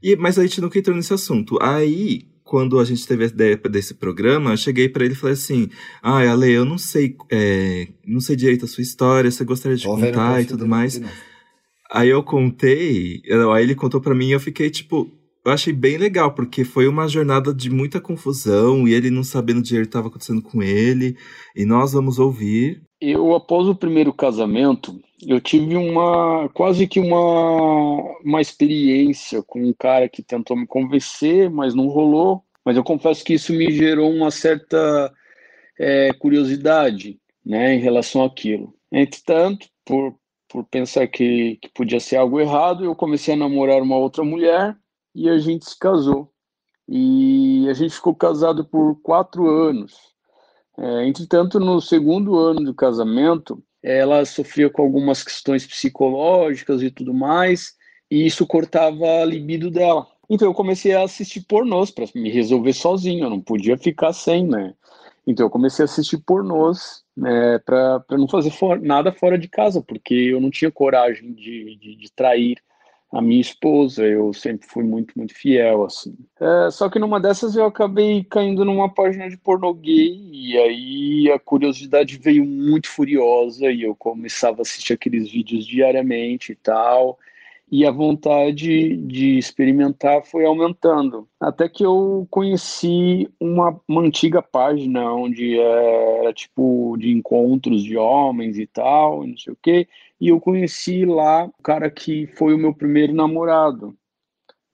e, mas a gente nunca entrou nesse assunto. Aí, quando a gente teve a ideia desse programa, eu cheguei para ele e falei assim: Ah, Ale, eu não sei, é, não sei direito a sua história, você gostaria de contar e tudo mais. Aí eu contei, aí ele contou para mim e eu fiquei tipo, eu achei bem legal, porque foi uma jornada de muita confusão e ele não sabendo o que estava acontecendo com ele. E nós vamos ouvir. Eu, após o primeiro casamento, eu tive uma quase que uma, uma experiência com um cara que tentou me convencer, mas não rolou. Mas eu confesso que isso me gerou uma certa é, curiosidade né, em relação àquilo. Entretanto, por, por pensar que, que podia ser algo errado, eu comecei a namorar uma outra mulher e a gente se casou. E a gente ficou casado por quatro anos. É, entretanto, no segundo ano do casamento, ela sofria com algumas questões psicológicas e tudo mais, e isso cortava a libido dela. Então eu comecei a assistir pornôs para me resolver sozinho, eu não podia ficar sem, né? Então eu comecei a assistir pornôs né, para não fazer for nada fora de casa, porque eu não tinha coragem de, de, de trair a minha esposa, eu sempre fui muito, muito fiel, assim. É, só que numa dessas eu acabei caindo numa página de pornô gay, e aí a curiosidade veio muito furiosa, e eu começava a assistir aqueles vídeos diariamente e tal, e a vontade de experimentar foi aumentando. Até que eu conheci uma, uma antiga página onde era tipo de encontros de homens e tal, não sei o quê, e eu conheci lá o cara que foi o meu primeiro namorado.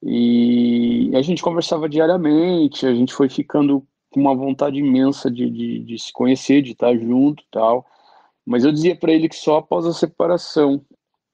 E a gente conversava diariamente, a gente foi ficando com uma vontade imensa de, de, de se conhecer, de estar junto tal. Mas eu dizia para ele que só após a separação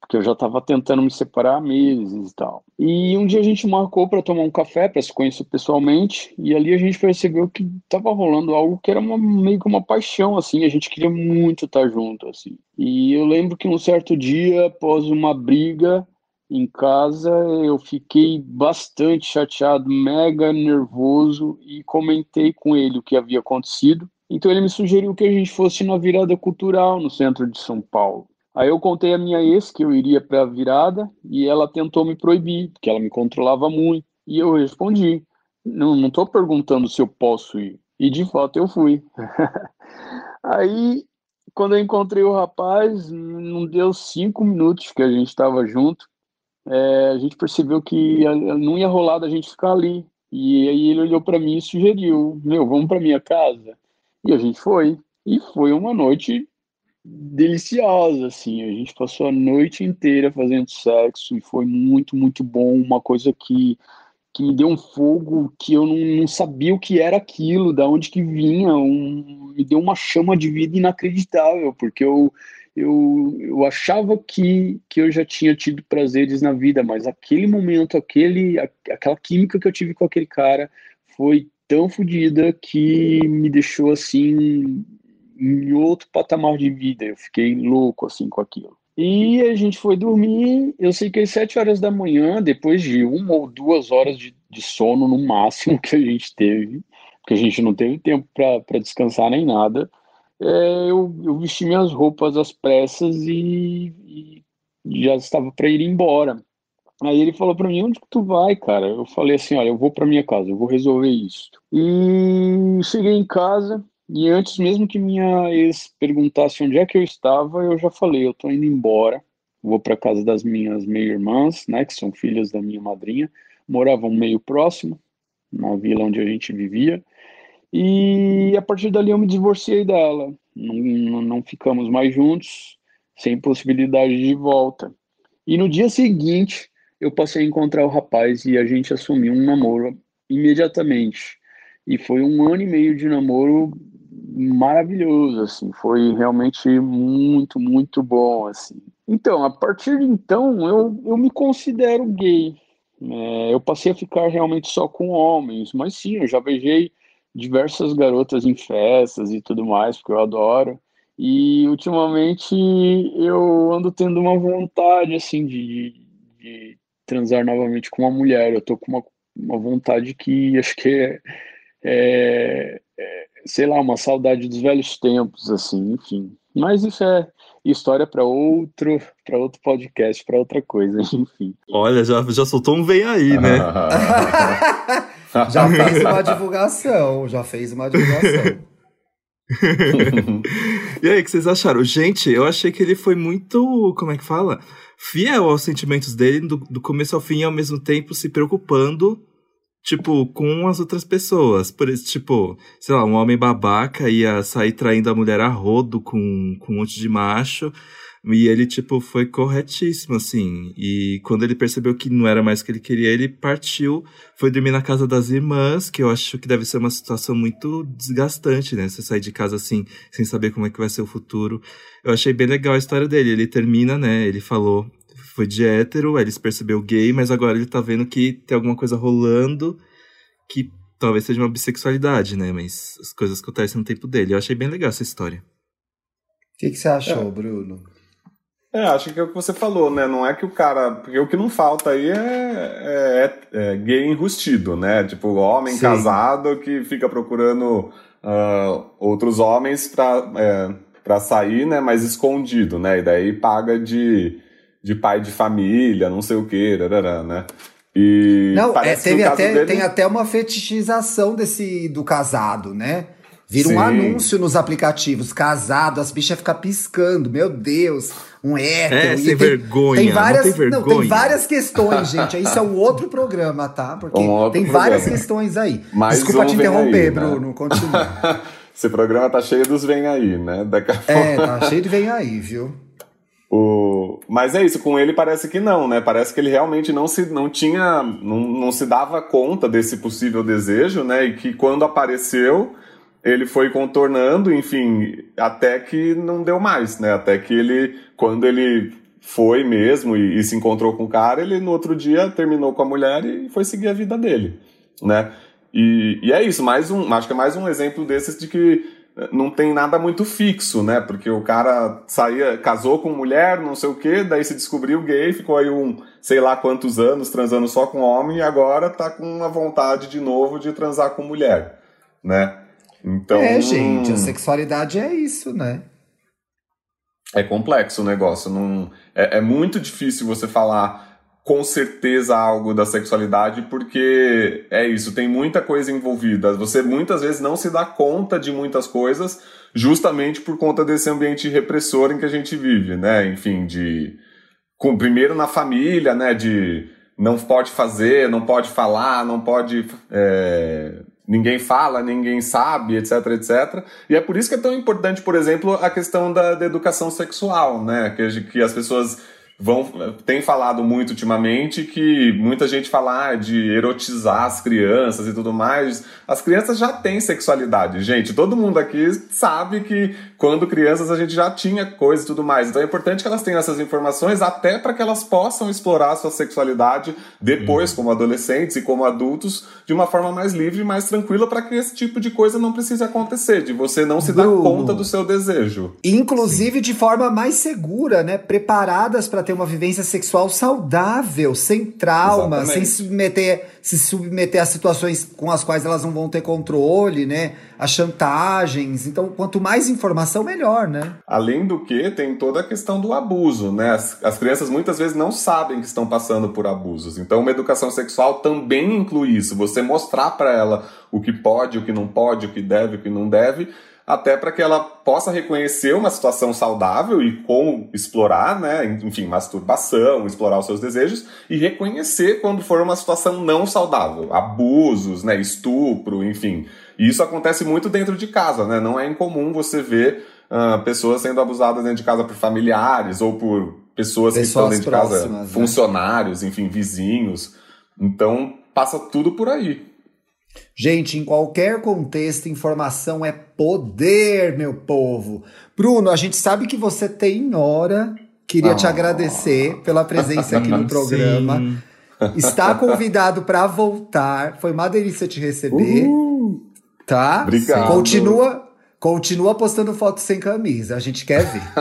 porque eu já estava tentando me separar há meses e tal. E um dia a gente marcou para tomar um café, para se conhecer pessoalmente, e ali a gente percebeu que estava rolando algo que era uma, meio que uma paixão, assim, a gente queria muito estar junto, assim. E eu lembro que um certo dia, após uma briga em casa, eu fiquei bastante chateado, mega nervoso e comentei com ele o que havia acontecido. Então ele me sugeriu que a gente fosse na virada cultural no centro de São Paulo. Aí eu contei a minha ex que eu iria para a virada e ela tentou me proibir, porque ela me controlava muito. E eu respondi: não, não perguntando se eu posso ir. E de fato eu fui. [LAUGHS] Aí, quando eu encontrei o rapaz, não deu cinco minutos que a gente estava junto, é, a gente percebeu que não ia rolar da gente ficar ali. E aí ele olhou para mim e sugeriu: Meu, vamos para minha casa. E a gente foi. E foi uma noite deliciosa, assim. A gente passou a noite inteira fazendo sexo e foi muito, muito bom. Uma coisa que, que me deu um fogo que eu não, não sabia o que era aquilo, da onde que vinha. Um, me deu uma chama de vida inacreditável, porque eu, eu, eu achava que, que eu já tinha tido prazeres na vida, mas aquele momento, aquele, aquela química que eu tive com aquele cara foi tão fodida que me deixou assim em outro patamar de vida. Eu fiquei louco assim com aquilo. E a gente foi dormir. Eu sei que às sete horas da manhã, depois de uma ou duas horas de, de sono no máximo que a gente teve, porque a gente não teve tempo para descansar nem nada, é, eu, eu, vesti minhas roupas às pressas e, e já estava para ir embora. Aí ele falou para mim: onde que tu vai, cara? Eu falei assim: olha, eu vou para minha casa, eu vou resolver isso. E cheguei em casa. E antes mesmo que minha ex perguntasse onde é que eu estava, eu já falei: eu tô indo embora, vou para casa das minhas meio-irmãs, né, que são filhas da minha madrinha, moravam meio próximo, na vila onde a gente vivia. E a partir dali eu me divorciei dela. Não, não ficamos mais juntos, sem possibilidade de volta. E no dia seguinte, eu passei a encontrar o rapaz e a gente assumiu um namoro imediatamente. E foi um ano e meio de namoro maravilhoso, assim, foi realmente muito, muito bom, assim. Então, a partir de então, eu, eu me considero gay. É, eu passei a ficar realmente só com homens, mas sim, eu já beijei diversas garotas em festas e tudo mais, porque eu adoro. E ultimamente eu ando tendo uma vontade, assim, de, de transar novamente com uma mulher. Eu tô com uma, uma vontade que acho que é, é, é sei lá, uma saudade dos velhos tempos, assim, enfim. Mas isso é história para outro, para outro podcast, para outra coisa, [LAUGHS] enfim. Olha, já, já soltou um vem aí, né? [LAUGHS] já fez uma divulgação, já fez uma divulgação. [LAUGHS] e aí, o que vocês acharam? Gente, eu achei que ele foi muito, como é que fala? Fiel aos sentimentos dele, do, do começo ao fim, ao mesmo tempo se preocupando tipo, com as outras pessoas. Por isso, tipo, sei lá, um homem babaca ia sair traindo a mulher a rodo com, com um monte de macho. E ele, tipo, foi corretíssimo, assim. E quando ele percebeu que não era mais o que ele queria, ele partiu, foi dormir na casa das irmãs, que eu acho que deve ser uma situação muito desgastante, né? Você sair de casa assim, sem saber como é que vai ser o futuro. Eu achei bem legal a história dele. Ele termina, né? Ele falou, foi de hétero, aí ele se percebeu gay, mas agora ele tá vendo que tem alguma coisa rolando que talvez seja uma bissexualidade, né? Mas as coisas acontecem no tempo dele. Eu achei bem legal essa história. O que, que você achou, é. Bruno? É, acho que é o que você falou, né? Não é que o cara. Porque o que não falta aí é, é, é gay enrustido, né? Tipo, homem Sim. casado que fica procurando uh, outros homens pra, é, pra sair, né? Mas escondido, né? E daí paga de, de pai de família, não sei o que, né? E não, é, teve até, dele... tem até uma fetichização desse do casado, né? Vira Sim. um anúncio nos aplicativos, casado, as bichas ficam piscando, meu Deus, um hétero. É, sem tem, vergonha, tem várias, não tem vergonha. Não, tem várias questões, [LAUGHS] gente, isso é um outro programa, tá? Porque um tem programa. várias questões aí. Mais Desculpa um te interromper, aí, né? Bruno, continua. [LAUGHS] Esse programa tá cheio dos vem aí, né? Daqui a é, tá cheio de vem aí, viu? O... Mas é isso, com ele parece que não, né? Parece que ele realmente não se não tinha, não, não se dava conta desse possível desejo, né? E que quando apareceu, ele foi contornando, enfim, até que não deu mais, né? Até que ele, quando ele foi mesmo e, e, se encontrou com o cara, ele no outro dia terminou com a mulher e foi seguir a vida dele, né? E, e é isso, mais um, acho que é mais um exemplo desses de que não tem nada muito fixo, né? Porque o cara saía, casou com mulher, não sei o quê, daí se descobriu gay, ficou aí um, sei lá quantos anos transando só com homem e agora tá com a vontade de novo de transar com mulher, né? Então. É, gente, a sexualidade é isso, né? É complexo o negócio. Não, é, é muito difícil você falar com certeza algo da sexualidade, porque é isso, tem muita coisa envolvida. Você muitas vezes não se dá conta de muitas coisas, justamente por conta desse ambiente repressor em que a gente vive, né? Enfim, de. Com, primeiro na família, né? De não pode fazer, não pode falar, não pode. É, ninguém fala, ninguém sabe, etc, etc. E é por isso que é tão importante, por exemplo, a questão da, da educação sexual, né? Que, que as pessoas vão tem falado muito ultimamente que muita gente fala ah, de erotizar as crianças e tudo mais. As crianças já têm sexualidade, gente. Todo mundo aqui sabe que quando crianças a gente já tinha coisa e tudo mais. Então é importante que elas tenham essas informações até para que elas possam explorar a sua sexualidade depois, uhum. como adolescentes e como adultos, de uma forma mais livre e mais tranquila para que esse tipo de coisa não precise acontecer, de você não se Bruno. dar conta do seu desejo. Inclusive Sim. de forma mais segura, né? Preparadas para ter uma vivência sexual saudável, sem trauma, Exatamente. sem se submeter, se submeter a situações com as quais elas não vão ter controle, né? A chantagens. Então, quanto mais informação, melhor, né? Além do que, tem toda a questão do abuso, né? As, as crianças muitas vezes não sabem que estão passando por abusos. Então, uma educação sexual também inclui isso. Você mostrar para ela o que pode, o que não pode, o que deve, o que não deve até para que ela possa reconhecer uma situação saudável e como explorar, né, enfim, masturbação, explorar os seus desejos e reconhecer quando for uma situação não saudável, abusos, né, estupro, enfim. E isso acontece muito dentro de casa, né? Não é incomum você ver uh, pessoas sendo abusadas dentro de casa por familiares ou por pessoas, pessoas que estão dentro próximas, de casa, né? funcionários, enfim, vizinhos. Então passa tudo por aí. Gente, em qualquer contexto, informação é poder, meu povo. Bruno, a gente sabe que você tem hora. Queria te agradecer pela presença aqui no [LAUGHS] programa. Sim. Está [LAUGHS] convidado para voltar. Foi uma delícia te receber. Tá? Obrigado. Continua, Continua postando fotos sem camisa, a gente quer ver. [LAUGHS]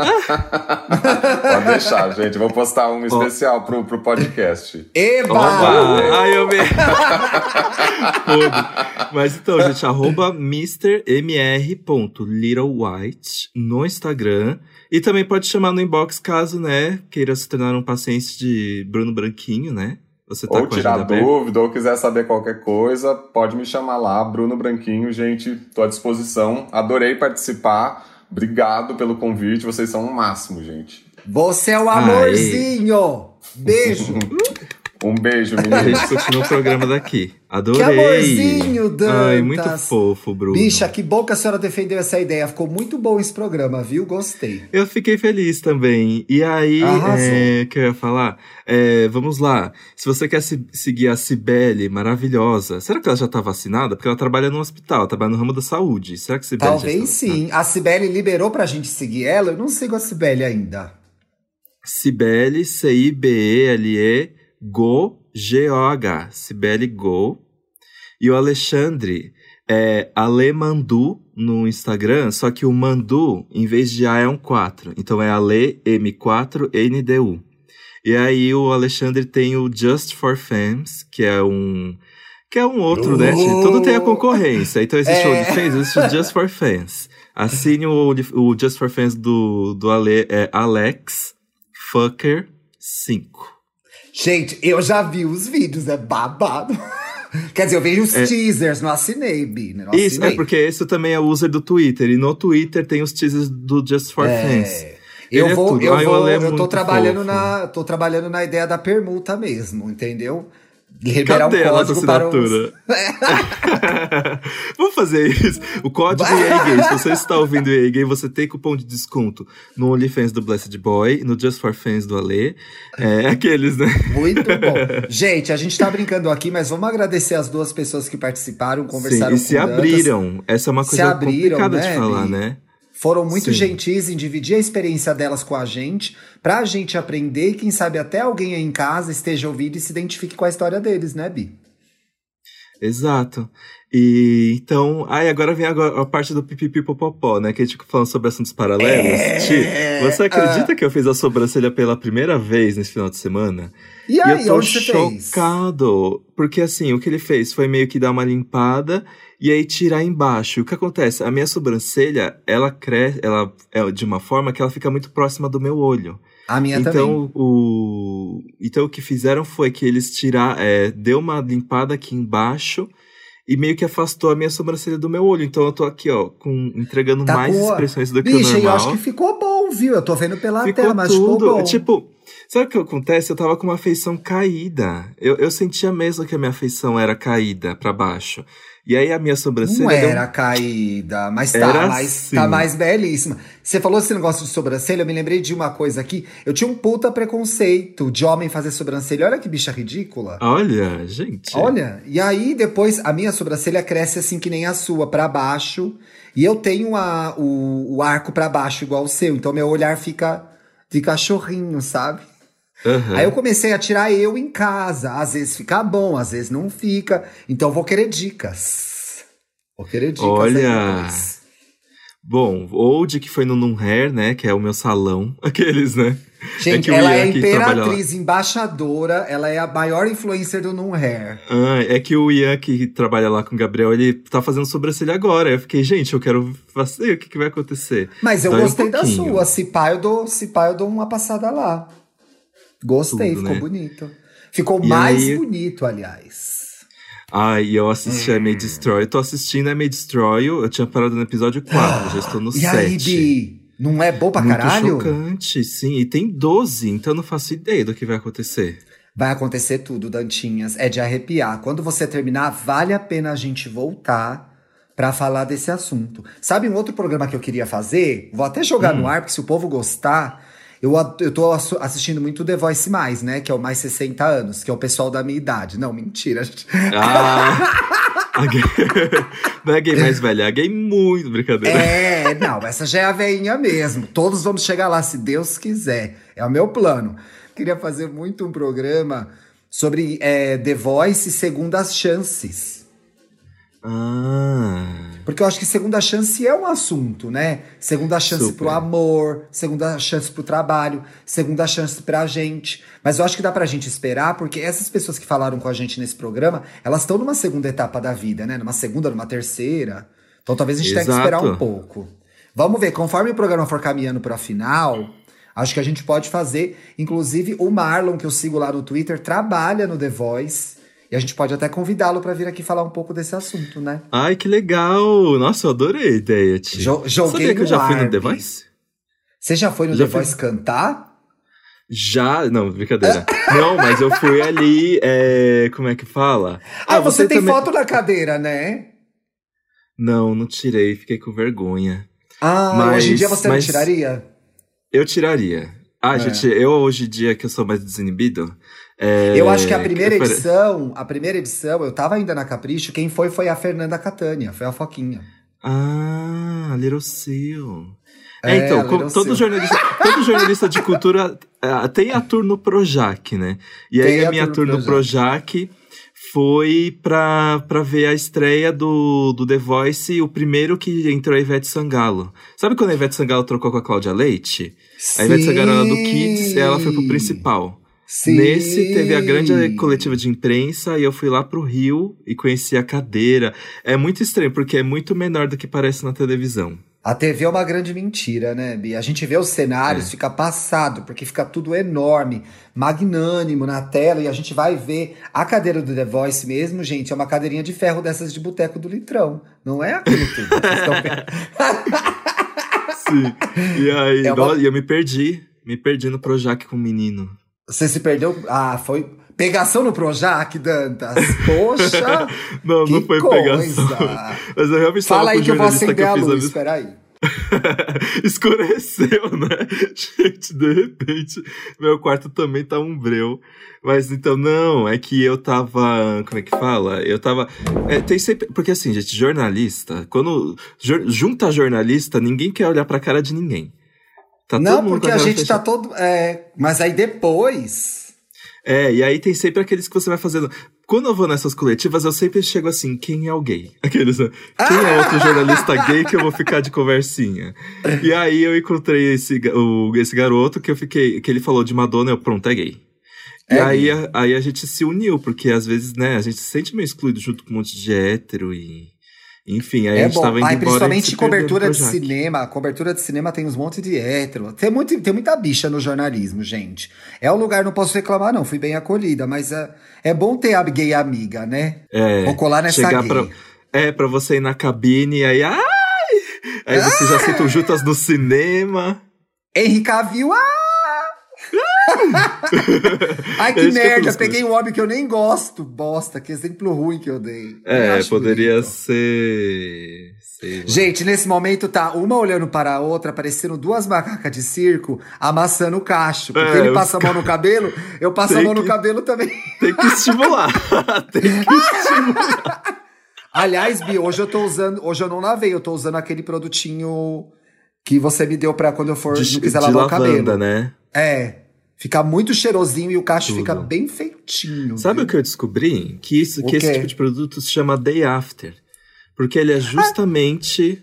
Pode deixar, gente. Vou postar um especial pro, pro podcast. Eba! Opa! Ai, eu me... [LAUGHS] Mas então, gente, arroba mr.mr.littlewhite no Instagram. E também pode chamar no inbox caso, né, queira se tornar um paciente de Bruno Branquinho, né? Você tá ou tirar dúvida, ou quiser saber qualquer coisa, pode me chamar lá, Bruno Branquinho, gente, tô à disposição. Adorei participar. Obrigado pelo convite, vocês são o máximo, gente. Você é o amorzinho! Beijo! [LAUGHS] Um beijo, menino. A gente continua o programa daqui. Adorei. Que amorzinho, Dantas. Ai, muito fofo, Bruno. Bicha, que bom que a senhora defendeu essa ideia. Ficou muito bom esse programa, viu? Gostei. Eu fiquei feliz também. E aí, é, que eu ia falar? É, vamos lá. Se você quer se, seguir a Cibele, maravilhosa. Será que ela já tá vacinada? Porque ela trabalha no hospital, trabalha no ramo da saúde. Será que a Cibele Talvez sim. A Cibele liberou pra gente seguir ela. Eu não sigo a Cibele ainda. Cibele, C-I-B-E-L-E Go, G-O-H, Cibele Go. E o Alexandre é Alemandu no Instagram, só que o Mandu, em vez de A, é um 4. Então é Ale M4NDU. E aí o Alexandre tem o Just for Fans, que é um. Que é um outro, né? Tudo tem a concorrência. Então existe é. o OnlyFans, existe o Just for Fans. Assine o, o Just for Fans do, do Ale, é Alex Fucker 5. Gente, eu já vi os vídeos, é babado. [LAUGHS] Quer dizer, eu vejo os é. teasers, não assinei, Bi. Não assinei. Isso, é porque esse também é o user do Twitter. E no Twitter tem os teasers do Just for é. Fans. Eu vou, é eu vou, eu tô trabalhando fofo. na, tô trabalhando na ideia da permuta mesmo, entendeu? Liberar Cadê um código para os... [LAUGHS] Vamos fazer isso. O código EA Gay. Se você está ouvindo EA Gay, você tem cupom de desconto no OnlyFans do Blessed Boy, no Just for Fans do Ale. É [LAUGHS] aqueles, né? Muito bom. [LAUGHS] Gente, a gente tá brincando aqui, mas vamos agradecer as duas pessoas que participaram, conversaram Sim, e se abriram. Essa é uma coisa abriram, complicada né, de falar, né? Foram muito Sim. gentis em dividir a experiência delas com a gente, pra gente aprender e quem sabe até alguém aí em casa esteja ouvindo e se identifique com a história deles, né, Bi? Exato. E então, aí agora vem a, parte do pipipipopopó, né? Que a gente falando sobre assuntos paralelos. É, Ti, você acredita uh... que eu fiz a sobrancelha pela primeira vez nesse final de semana? E aí, e eu tô chocado. Porque assim, o que ele fez foi meio que dar uma limpada e aí tirar embaixo. O que acontece? A minha sobrancelha, ela cresce, ela é de uma forma que ela fica muito próxima do meu olho. A minha então, também. O, então o que fizeram foi que eles tirar, é, deu uma limpada aqui embaixo e meio que afastou a minha sobrancelha do meu olho. Então eu tô aqui, ó, com, entregando tá mais boa. expressões do Bicha, que o normal. eu acho que ficou bom, viu? Eu tô vendo pela ficou tela, mas tudo. ficou bom. Tipo, sabe o que acontece? Eu tava com uma feição caída. Eu, eu sentia mesmo que a minha feição era caída para baixo. E aí a minha sobrancelha. Não deu- era caída, mas tá, Era mais, sim. tá mais belíssima. Você falou esse negócio de sobrancelha, eu me lembrei de uma coisa aqui. Eu tinha um puta preconceito de homem fazer sobrancelha. Olha que bicha ridícula. Olha, gente. Olha, e aí depois a minha sobrancelha cresce assim que nem a sua, pra baixo. E eu tenho a, o, o arco pra baixo igual o seu. Então meu olhar fica de cachorrinho, sabe? Aham. Aí eu comecei a tirar eu em casa. Às vezes fica bom, às vezes não fica. Então vou querer dicas. Vou querer dicas. Olha. depois. Bom, Old, que foi no Num Hair, né? Que é o meu salão. [LAUGHS] Aqueles, né? Gente, que o ela é imperatriz, embaixadora. Ela é a maior influencer do Num Hair. Ah, é que o Ian, que trabalha lá com o Gabriel, ele tá fazendo sobrancelha agora. Eu fiquei, gente, eu quero fazer, o que, que vai acontecer? Mas eu Dói um gostei da sua. Se pá, eu dou, se pá, eu dou uma passada lá. Gostei, Tudo, ficou né? bonito. Ficou E mais aí- bonito, aliás. Ah, e eu assisti a May Destroy. Eu tô assistindo a May Destroy. Eu tinha parado no episódio 4, já estou no [GASPS] e 7. aí, Bi? Não é bom pra Muito caralho? chocante, sim. E tem 12, então eu não faço ideia do que vai acontecer. Vai acontecer tudo, Dantinhas. É de arrepiar. Quando você terminar, vale a pena a gente voltar pra falar desse assunto. Sabe um outro programa que eu queria fazer? Vou até jogar Hum. no ar, porque se o povo gostar. Eu, eu tô assistindo muito The Voice Mais, né? Que é o mais 60 anos, que é o pessoal da minha idade. Não, mentira. gente. Ah! [LAUGHS] a gay... Não é gay mais velha, é gay muito brincadeira. É, não, essa já é a veinha mesmo. Todos vamos chegar lá, se Deus quiser. É o meu plano. Queria fazer muito um programa sobre é, The Voice e segundas chances. Ah. Porque eu acho que segunda chance é um assunto, né? Segunda chance Super. pro amor, segunda chance pro trabalho, segunda chance pra gente. Mas eu acho que dá pra gente esperar, porque essas pessoas que falaram com a gente nesse programa, elas estão numa segunda etapa da vida, né? Numa segunda, numa terceira. Então talvez a gente tenha que Exato. esperar um pouco. Vamos ver, conforme o programa for caminhando pra final, acho que a gente pode fazer. Inclusive, o Marlon, que eu sigo lá no Twitter, trabalha no The Voice. E a gente pode até convidá-lo pra vir aqui falar um pouco desse assunto, né? Ai, que legal! Nossa, eu adorei a ideia, Ti. Jo- joguei Sabia que eu já fui no The. Voice? Você já foi no Já The fui. Voice cantar? Já. Não, brincadeira. [LAUGHS] não, mas eu fui ali. é, Como é que fala? Ah, você, tem também- foto na cadeira, né? Não, não tirei, fiquei com vergonha. Ah, Mas- hoje em dia você não tiraria? Eu tiraria. Ah, É. gente, eu hoje em dia que eu sou mais desinibido. É, Eu acho que a primeira edição, a primeira edição, eu tava ainda na Capricho, quem foi foi a Fernanda Catânia, foi a Foquinha. Ah, Little Seal. É, É, então, Little todo, jornalista, todo jornalista de cultura ah, tem a tour no Projac, né? E Tem aí a a minha tour no no Projac foi pra, pra ver a estreia do, do The Voice, o primeiro que entrou a Ivete Sangalo. Sabe quando a Ivete Sangalo trocou com a Cláudia Leite? A Ivete Sangalo era do Kids e ela foi pro principal. Sim. Nesse teve a grande coletiva de imprensa e eu fui lá pro Rio e conheci a cadeira. É muito estranho, porque é muito menor do que parece na televisão. A TV é uma grande mentira, né, Bi? A gente vê os cenários, É. fica passado, porque fica tudo enorme, magnânimo na tela, e a gente vai ver a cadeira do The Voice mesmo, gente, é uma cadeirinha de ferro dessas de boteco do litrão. Não é aquilo tudo. [LAUGHS] Sim. E aí, É uma- eu me perdi. Me perdi no Projac com o menino. Você se perdeu? Ah, foi. Pegação no Projac, Dantas. Poxa! [LAUGHS] Não, não foi coisa. pegação. Mas eu realmente Fala aí que eu vou acender a luz, espera aí. [LAUGHS] Escureceu, né? Gente, de repente, meu quarto também tá um breu. Mas então, não, é que eu tava. Como é que fala? Eu tava. é, tem sempre. Porque assim, gente, jornalista, quando jor- junta jornalista, ninguém quer olhar pra cara de ninguém. Tá Não, porque a gente tá fechada. todo. É, mas aí depois. É, e aí tem sempre aqueles que você vai fazendo. Quando eu vou nessas coletivas, eu sempre chego assim, quem é o gay? [LAUGHS] Aqueles, né? Quem é outro jornalista gay que eu vou ficar de conversinha? E aí eu encontrei esse, o, esse garoto que eu fiquei, que ele falou de Madonna, eu, pronto, é gay. E É aí, gay. a- aí a gente se uniu, porque às vezes, né, a gente se sente meio excluído junto com um monte de hétero e. Enfim, aí a é gente bom. tava indo Aí, embora. a gente principalmente cobertura de cinema. Cobertura de cinema tem uns monte de hétero. Tem, muito, tem muita bicha no jornalismo, gente. É um lugar, não posso reclamar, não. Fui bem acolhida, mas é, é bom ter a gay amiga, né? É, Vou colar nessa chegar gay. pra, é, pra você ir na cabine e aí. Ai! Aí vocês já sentam juntas no cinema. Henrique Cavill, ah! [LAUGHS] Ai, que Esse que é merda, frescura. peguei um hobby que eu nem gosto. Bosta, que exemplo ruim que eu dei. Eu É, acho poderia bonito. ser. sei lá. Gente, nesse momento tá uma olhando para a outra, parecendo duas macacas de circo, amassando o cacho. Porque É, ele passa a mão no cabelo, eu passo a mão no que- cabelo também. Tem que estimular. [LAUGHS] Tem que estimular. Aliás, Bi, hoje eu tô usando. Hoje eu não lavei, eu tô usando aquele produtinho que você me deu pra quando eu for De, não quiser lavar o lavanda, cabelo. né? É. Fica muito cheirosinho e o cacho Tudo. fica bem feitinho. Sabe viu? o que eu descobri? Que, isso, que esse tipo de produto se chama Day After. Porque ele é justamente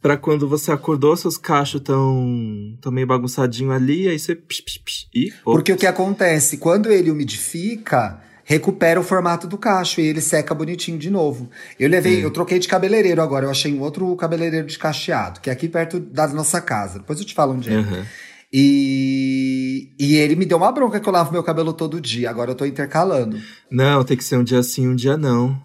pra quando você acordou, seus cachos tão, tão meio bagunçadinho ali, aí você. Psh, psh, psh, e, Porque o que acontece? Quando ele umidifica, recupera o formato do cacho e ele seca bonitinho de novo. Eu levei, eu troquei de cabeleireiro agora, eu achei um outro cabeleireiro de cacheado, que é aqui perto da nossa casa. Depois eu te falo onde é. Aham. E, e ele me deu uma bronca que eu lavo meu cabelo todo dia. Agora eu tô intercalando. Não, tem que ser um dia sim, um dia não.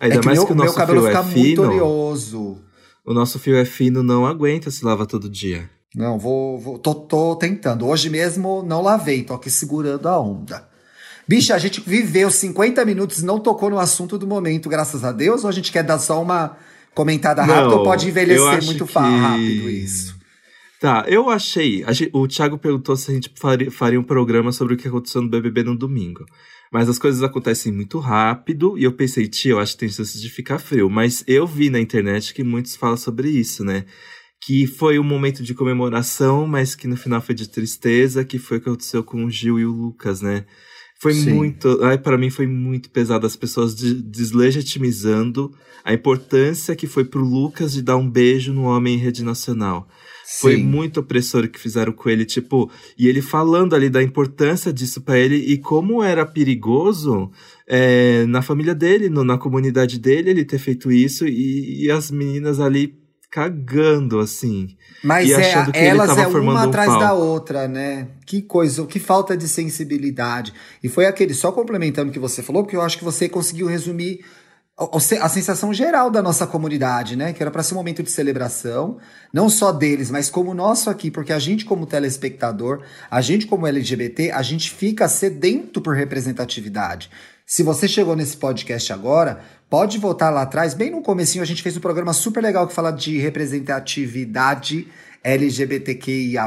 Ainda é que mais meu, que o meu nosso cabelo fio fica é muito fino. oleoso. O nosso fio é fino, não aguenta se lava todo dia. Não, vou. vou tô, tô tentando. Hoje mesmo não lavei, tô aqui segurando a onda. Bicha, a gente viveu 50 minutos e não tocou no assunto do momento, graças a Deus, ou a gente quer dar só uma comentada rápida Não, ou pode envelhecer muito que- rápido isso? Tá, eu achei. a gen- o Thiago perguntou se a gente faria, faria um programa sobre o que aconteceu no BBB no domingo. Mas as coisas acontecem muito rápido e eu pensei, tia, eu acho que tem chances de ficar frio. Mas eu vi na internet que muitos falam sobre isso, né? Que foi um momento de comemoração, mas que no final foi de tristeza, que foi o que aconteceu com o Gil e o Lucas, né? Foi Sim. muito. Ai, para mim foi muito pesado as pessoas de- deslegitimizando a importância que foi pro Lucas de dar um beijo no homem em rede nacional. Foi Sim. muito opressor o que fizeram com ele, tipo, e ele falando ali da importância disso pra ele e como era perigoso é, na família dele, no- na comunidade dele, ele ter feito isso e, e as meninas ali cagando, assim. Mas E é, achando que ele elas é uma um atrás da palco. outra, né? Que coisa, que falta de sensibilidade. E foi aquele, só complementando o que você falou, porque eu acho que você conseguiu resumir a sensação geral da nossa comunidade, né? Que era para ser um momento de celebração, não só deles, mas como nosso aqui, porque a gente, como telespectador, a gente, como LGBT, a gente fica sedento por representatividade. Se você chegou nesse podcast agora, pode voltar lá atrás, bem no comecinho a gente fez um programa super legal que fala de representatividade LGBTQIA+,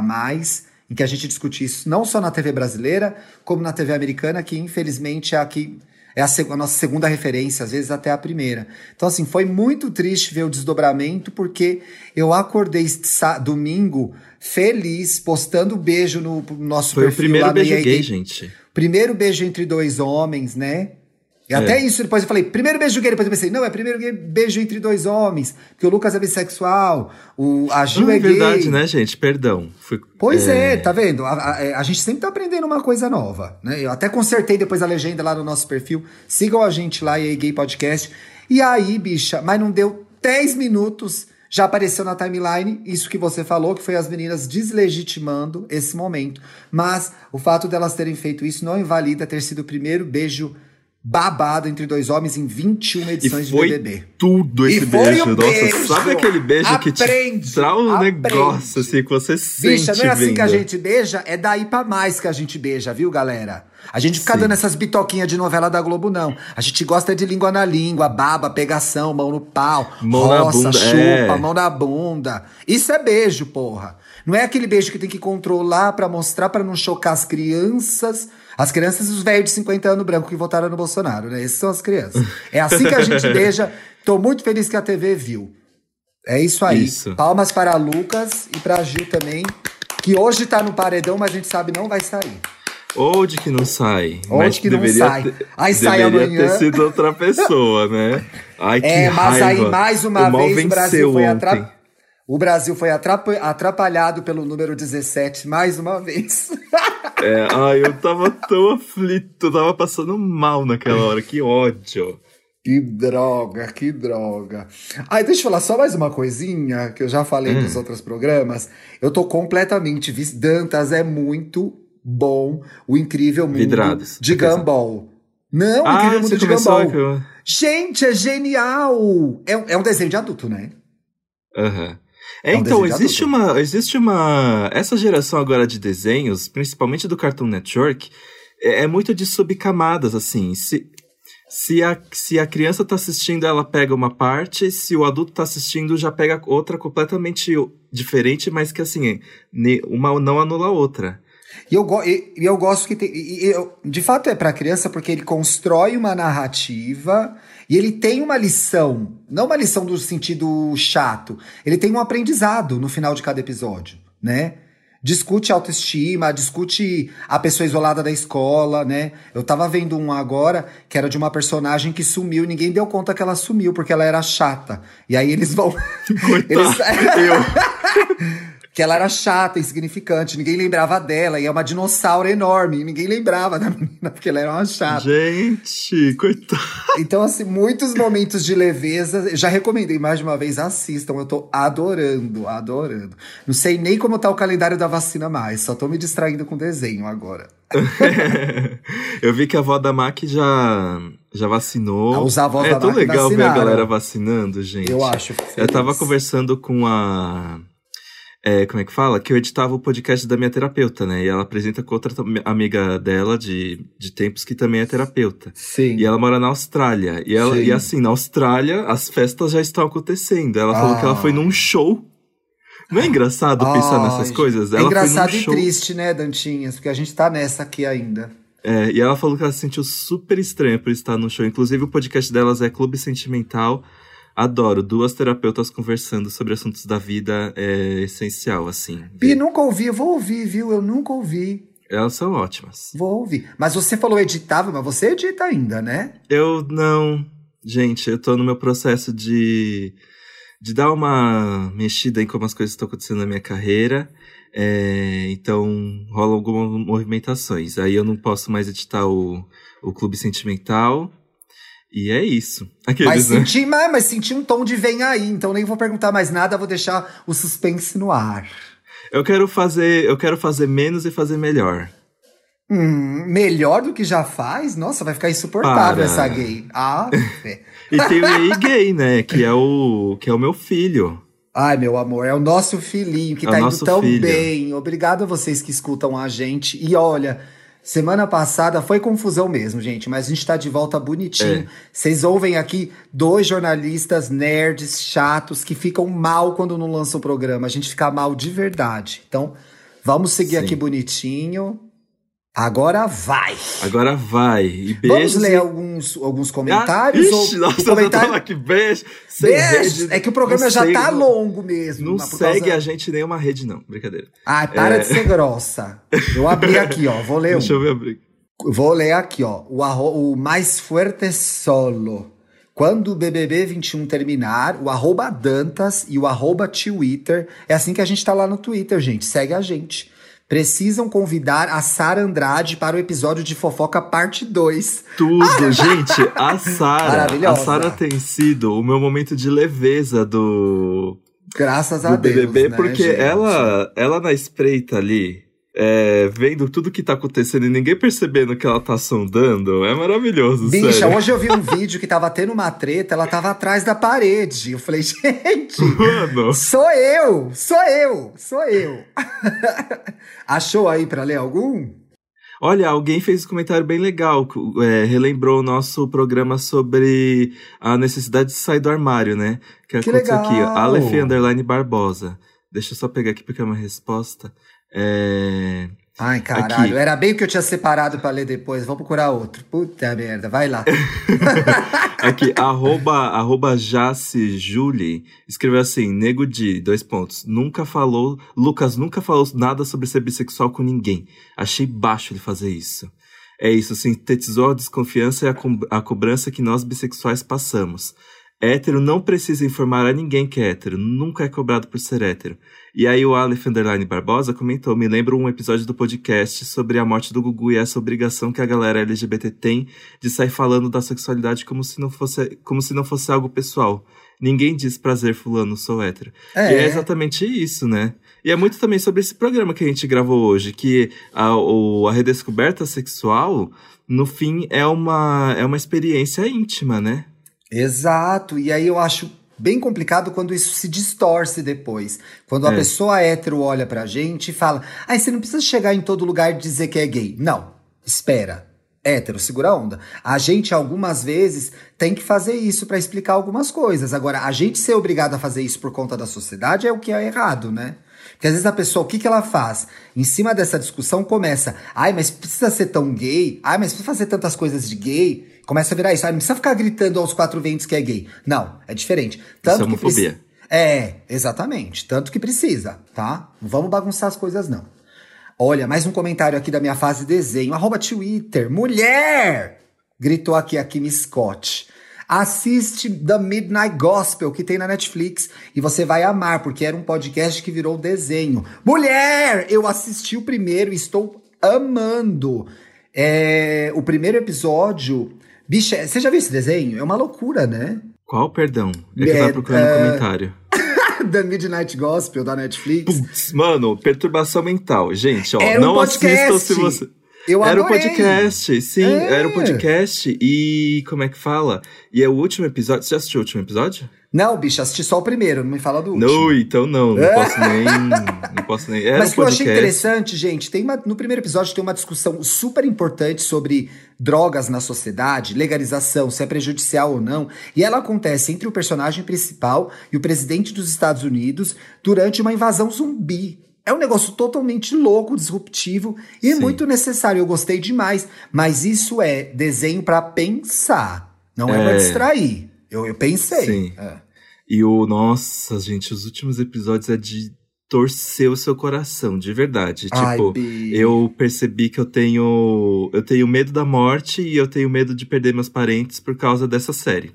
em que a gente discute isso não só na TV brasileira, como na TV americana, que infelizmente é a que é a, a nossa segunda referência, às vezes até a primeira. Então, assim, foi muito triste ver o desdobramento, porque eu acordei domingo feliz, postando beijo no nosso Foi o perfil primeiro lá no beijo gay, gente. Primeiro beijo entre dois homens, né? E até isso, depois eu falei, primeiro beijo gay, depois eu pensei, não, é primeiro gay- beijo entre dois homens, porque o Lucas é bissexual, o, a Gil Não é é gay. verdade, né, gente? Perdão. Fui- Pois é, tá vendo? A, a- a gente sempre tá aprendendo uma coisa nova, né? Eu até consertei depois a legenda lá no nosso perfil. Sigam a gente lá, EA Gay Podcast. E aí, bicha, mas não deu 10 minutos, já apareceu na timeline isso que você falou, que foi as meninas deslegitimando esse momento. Mas o fato delas terem feito isso não invalida ter sido o primeiro beijo babado entre dois homens em 21 E edições foi de BBB. tudo esse E beijo. um Nossa, beijo. sabe aquele beijo que Aprende, te traz um aprende. negócio assim que você sente Bicha, não é assim que a vendo. gente beija, é daí pra mais que a gente beija, viu, galera? A gente fica Sim. dando essas bitoquinhas de novela da Globo, não. A gente gosta de língua na língua, baba, pegação, mão no pau, Mão na roça, bunda, chupa, é. mão na bunda. Isso é beijo, porra. Não é aquele beijo que tem que controlar pra mostrar, pra não chocar as crianças. As crianças e os velhos de 50 anos branco que votaram no Bolsonaro, né? Esses são as crianças. É assim que a gente [LAUGHS] beija. Tô muito feliz que a TV viu. É isso aí. Isso. Palmas para Lucas e para Gil também, que hoje tá no paredão, mas a gente sabe não vai sair. Ou de que não sai. Ou mas que não sai. ter- Aí sai deveria amanhã. ter sido outra pessoa, né? [LAUGHS] Ai, que É, mas aí raiva. mais uma o vez o Brasil foi atrapalhado. O Brasil foi atrapa- atrapalhado pelo número 17 mais uma vez. [LAUGHS] É, ai, eu tava tão aflito, eu tava passando mal naquela hora, que ódio. Que droga, que droga. Ai, deixa eu falar só mais uma coisinha que eu já falei Hum. nos outros programas. Eu tô completamente. Dantas é muito bom, o incrível mundo Vidrados. de Gumball. Não, o ah, incrível você mundo de Gumball. eu- Gente, é genial! É, um- é um desenho de adulto, né? Aham. É, É um então, existe adulto. uma, existe uma. Essa geração agora de desenhos, principalmente do Cartoon Network, é, é muito de subcamadas, assim. Se, se, a, se a criança tá assistindo, ela pega uma parte, se o adulto tá assistindo, já pega outra completamente diferente, mas que assim, uma não anula a outra. E eu, e- eu gosto que tem. eu- de fato é pra criança porque ele constrói uma narrativa e ele tem uma lição. Não uma lição do sentido chato. Ele tem um aprendizado no final de cada episódio, né? Discute autoestima, discute a pessoa isolada da escola, né? Eu tava vendo um agora que era de uma personagem que sumiu ninguém deu conta que ela sumiu porque ela era chata. E aí eles vão. [LAUGHS] eles, [LAUGHS] que ela era chata, insignificante, ninguém lembrava dela, e é uma dinossauro enorme, ninguém lembrava da [LAUGHS] menina, porque ela era uma chata. Gente, coitado. Então, assim, muitos momentos de leveza, já recomendei mais de uma vez, assistam, eu tô adorando, adorando. Não sei nem como tá o calendário da vacina mais, só tô me distraindo com desenho agora. [LAUGHS] Eu vi que a avó da Mac já, já vacinou. Os avós é da tão Mac legal ver a vacinaram. galera vacinando, gente. Eu acho. Eu tava feliz. conversando com a. é, como é que fala? Que eu editava o podcast da minha terapeuta, né? E ela apresenta com outra amiga dela de, de tempos que também é terapeuta. Sim. E ela mora na Austrália. E, ela, Sim. e assim, na Austrália, as festas já estão acontecendo. Ela falou que ela foi Ah. num show. Não é engraçado pensar nessas coisas? É ela engraçado e show. triste, né, Dantinhas? Porque a gente tá nessa aqui ainda. É, e ela falou que ela se sentiu super estranha por estar no show. Inclusive, o podcast delas é Clube Sentimental. Adoro. Duas terapeutas conversando sobre assuntos da vida é essencial, assim. Bi, nunca ouvi, eu vou ouvir, viu? Eu nunca ouvi. Elas são ótimas. Vou ouvir. Mas você falou editável, mas você edita ainda, né? Eu não. Gente, eu tô no meu processo de, de dar uma mexida em como as coisas estão acontecendo na minha carreira. É, então, rolam algumas movimentações. Aí eu não posso mais editar o, o Clube Sentimental. E é isso. Aqueles, Mas né? senti, mas, mas senti um tom de vem aí, então nem vou perguntar mais nada, vou deixar o suspense no ar. Eu quero fazer, eu quero fazer menos e fazer melhor. Hum, melhor do que já faz? Nossa, vai ficar insuportável Para. essa gay. Ah. [LAUGHS] E tem o EI Gay, né? Que é o que é o meu filho. Ai, meu amor, é o nosso filhinho que É tá indo tão filho. bem. Obrigado a vocês que escutam a gente. E olha, semana passada foi confusão mesmo, gente, mas a gente tá de volta bonitinho. É. Vocês ouvem aqui dois jornalistas nerds, chatos, que ficam mal quando não lançam o programa. A gente fica mal de verdade. Então, vamos seguir Sim. aqui bonitinho. Agora vai! Agora vai. E Vamos beijos. ler e... alguns, alguns comentários? Ah, ixi, ou nossa, comentário... eu que beijo. Beijos! rede, É que o programa já segue- tá longo mesmo. Não segue causa- a gente em nenhuma rede, não. Brincadeira. Ai, para É. de ser grossa. Eu abri aqui, ó. Vou ler [LAUGHS] Deixa eu um. ver a briga. Vou ler aqui, ó. O, arro... o mais fuerte solo. Quando o BBB 21 terminar, o arroba Dantas e o arroba Twitter. É assim que a gente tá lá no Twitter, gente. Segue a gente. Precisam convidar a Sara Andrade para o episódio de fofoca parte 2. Tudo, [LAUGHS] gente. A Sara. A. Sara tem sido o meu momento de leveza do, Graças a do Deus. BBB, né, porque gente? ela, ela na espreita ali, é, vendo tudo que tá acontecendo e ninguém percebendo que ela tá sondando, é maravilhoso, Bicha, sério. hoje eu vi um vídeo que tava tendo uma treta, ela tava atrás da parede. Eu falei, [LAUGHS] gente, Mano, sou eu, sou eu, sou eu. [LAUGHS] Achou aí pra ler algum? olha, alguém fez um comentário bem legal, é, relembrou o nosso programa sobre a necessidade de sair do armário, né? Que, Que aconteceu aqui, legal! Aleph Underline Barbosa. Deixa eu só pegar aqui porque é uma resposta. É... Ai, caralho, Aqui. era bem o que eu tinha separado pra ler depois. Vou procurar outro. Puta merda, vai lá. [LAUGHS] Aqui, arroba, arroba Jace Julie, escreveu assim, Nego de, dois pontos, nunca falou, Lucas nunca falou nada sobre ser bissexual com ninguém. Achei baixo ele fazer isso. É isso, sintetizou a desconfiança e a, co- a cobrança que nós bissexuais passamos. Hétero não precisa informar a ninguém que é hétero, nunca é cobrado por ser hétero. E aí o Aleph Underline Barbosa comentou, me lembro um episódio do podcast sobre a morte do Gugu e essa obrigação que a galera LGBT tem de sair falando da sexualidade como se não fosse, como se não fosse algo pessoal. Ninguém diz prazer fulano, sou hétero. E é exatamente isso, né? E é muito também sobre esse programa que a gente gravou hoje, que a, o, a redescoberta sexual, no fim, é uma, é uma experiência íntima, né? Exato. E aí eu acho bem complicado quando isso se distorce depois. Quando a É. pessoa hétero olha pra gente e fala: ai, você não precisa chegar em todo lugar e dizer que é gay. Não, espera. Hétero, segura a onda. A gente, algumas vezes, tem que fazer isso pra explicar algumas coisas. Agora, a gente ser obrigado a fazer isso por conta da sociedade é o que é errado, né? Porque às vezes a pessoa, o que, que ela faz? Em cima dessa discussão começa, ai, mas precisa ser tão gay? Ai, mas precisa fazer tantas coisas de gay? Começa a virar isso, ai, não precisa ficar gritando aos quatro ventos que é gay. Não, é diferente. Tanto é que preci- homofobia. É, exatamente. Tanto que precisa, tá? Não vamos bagunçar as coisas, não. Olha, mais um comentário aqui da minha fase desenho. Arroba Twitter. Mulher! Gritou aqui a Kim Scott. Assiste The Midnight Gospel, que tem na Netflix. E você vai amar, porque era um podcast que virou desenho. Mulher! Eu assisti o primeiro e estou amando. É, o primeiro episódio. Bicha, você já viu esse desenho? É uma loucura, né? Qual, perdão? É que eu É, tava procurando é, um comentário. [LAUGHS] The Midnight Gospel da Netflix. Putz, mano, perturbação mental. Gente, ó, Era um não podcast. assistam se você. Eu era um adorei. podcast, sim, É. era um podcast. E como é que fala? E é o último episódio. Você já assistiu o último episódio? Não, bicho, assisti só o primeiro, não me fala do último. Não, então não. Não posso nem. Não posso nem. Era Mas um o que eu achei interessante, gente, tem uma- no primeiro episódio tem uma discussão super importante sobre drogas na sociedade, legalização, se é prejudicial ou não. E ela acontece entre o personagem principal e o presidente dos Estados Unidos durante uma invasão zumbi. É um negócio totalmente louco, disruptivo e Sim. muito necessário. Eu gostei demais. Mas isso é desenho pra pensar, não é, pra É. distrair. Eu, eu pensei. Sim. É. E o. Nossa, gente, os últimos episódios é de torcer o seu coração, de verdade. Ai, tipo, Bi. eu percebi que eu tenho. Eu tenho medo da morte e eu tenho medo de perder meus parentes por causa dessa série.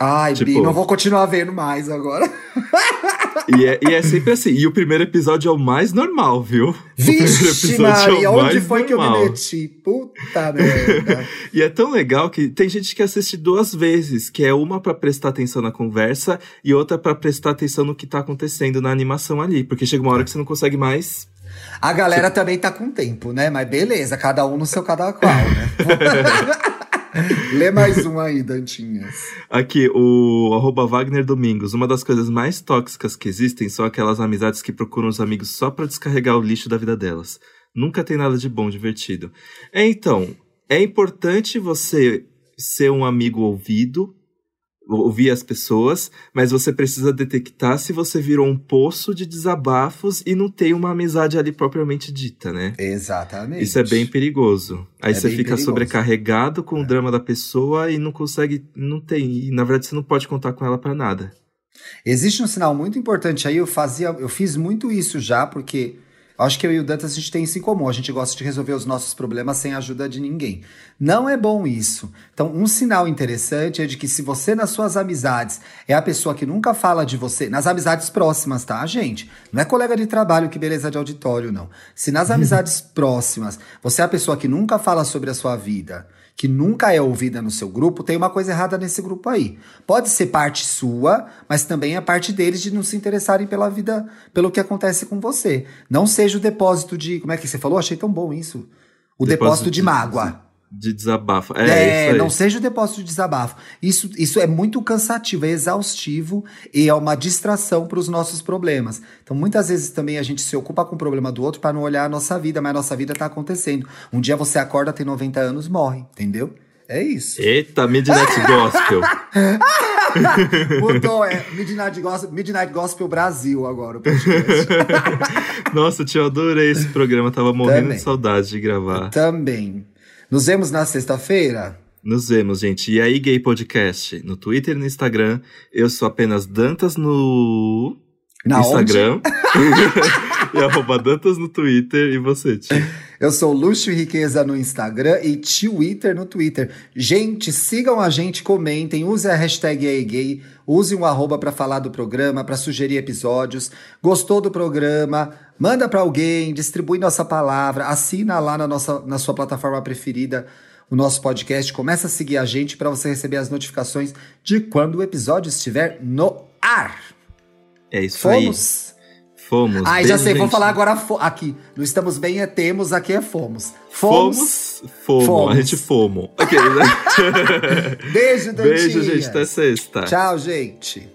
Ai, Bi, tipo- não vou continuar vendo mais agora. [LAUGHS] E é, e é sempre assim. E o primeiro episódio é o mais normal, viu? Vixe, episódio Maria, é o onde foi que eu me normal. meti? Puta merda. [LAUGHS] E é tão legal que tem gente que assiste duas vezes, que é uma pra prestar atenção na conversa e outra pra prestar atenção no que tá acontecendo na animação ali, porque chega uma hora que você não consegue mais. A galera também tá com tempo, né? Mas beleza, cada um no seu cada qual, né? [LAUGHS] [LAUGHS] Lê mais um aí, Dantinhas. Aqui, o arroba Wagner Domingos. Uma das coisas mais tóxicas que existem são aquelas amizades que procuram os amigos só pra descarregar o lixo da vida delas. Nunca tem nada de bom, divertido. É, então, é importante você ser um amigo ouvido, ouvir as pessoas, mas você precisa detectar se você virou um poço de desabafos e não tem uma amizade ali propriamente dita, né? Exatamente. Isso é bem perigoso. Aí É você fica perigoso. É. sobrecarregado com o drama da pessoa e não consegue, não tem, e na verdade você não pode contar com ela pra nada. Existe um sinal muito importante aí, eu fazia, eu fiz muito isso já, porque acho que eu e o Dantas a gente tem isso em comum, a gente gosta de resolver os nossos problemas sem a ajuda de ninguém. Não é bom isso. Então, um sinal interessante é de que se você nas suas amizades é a pessoa que nunca fala de você, nas amizades próximas, tá, gente? Não é colega de trabalho que beleza de auditório, não. Se nas [LAUGHS] amizades próximas você é a pessoa que nunca fala sobre a sua vida, que nunca é ouvida no seu grupo, tem uma coisa errada nesse grupo aí. Pode ser parte sua, mas também é parte deles de não se interessarem pela vida, pelo que acontece com você. Não seja o depósito de. Como é que você falou? Achei tão bom isso. O depósito, de, mágoa. De desabafo. É, É, não seja o depósito de desabafo. Isso, isso é muito cansativo, é exaustivo e é uma distração para os nossos problemas. Então, muitas vezes também a gente se ocupa com o problema do outro para não olhar a nossa vida, mas a nossa vida está acontecendo. Um dia você acorda, tem 90 anos, morre, entendeu? É isso. Eita, Midnight Gospel. [LAUGHS] Mudou, é Midnight Gospel, Midnight Gospel Brasil agora. o. [LAUGHS] Nossa, tio, eu adorei esse programa. Tava morrendo Também. de saudade de gravar. Também. Nos vemos na sexta-feira? Nos vemos, gente. E aí, Gay Podcast? No Twitter e no Instagram. Eu sou apenas Dantas no Na Instagram. [LAUGHS] e arroba Dantas no Twitter. E você, tio? Eu sou Luxo e Riqueza no Instagram e Twitter no Twitter. Gente, sigam a gente, comentem, use a hashtag AIGay, use um arroba pra falar do programa, pra sugerir episódios. Gostou do programa? Manda pra alguém, distribui nossa palavra, assina lá na, nossa, na sua plataforma preferida o nosso podcast. Começa a seguir a gente para você receber as notificações de quando o episódio estiver no ar. É isso aí. Fomos? Ai, já sei, vou falar agora aqui. Não estamos bem, é temos, aqui é fomos. Fomos. Fomos. Fomo. Fomos. A gente fomo. Ok, né? [LAUGHS] Beijo, Dantinha. Beijo, gente. Até sexta. Tchau, gente.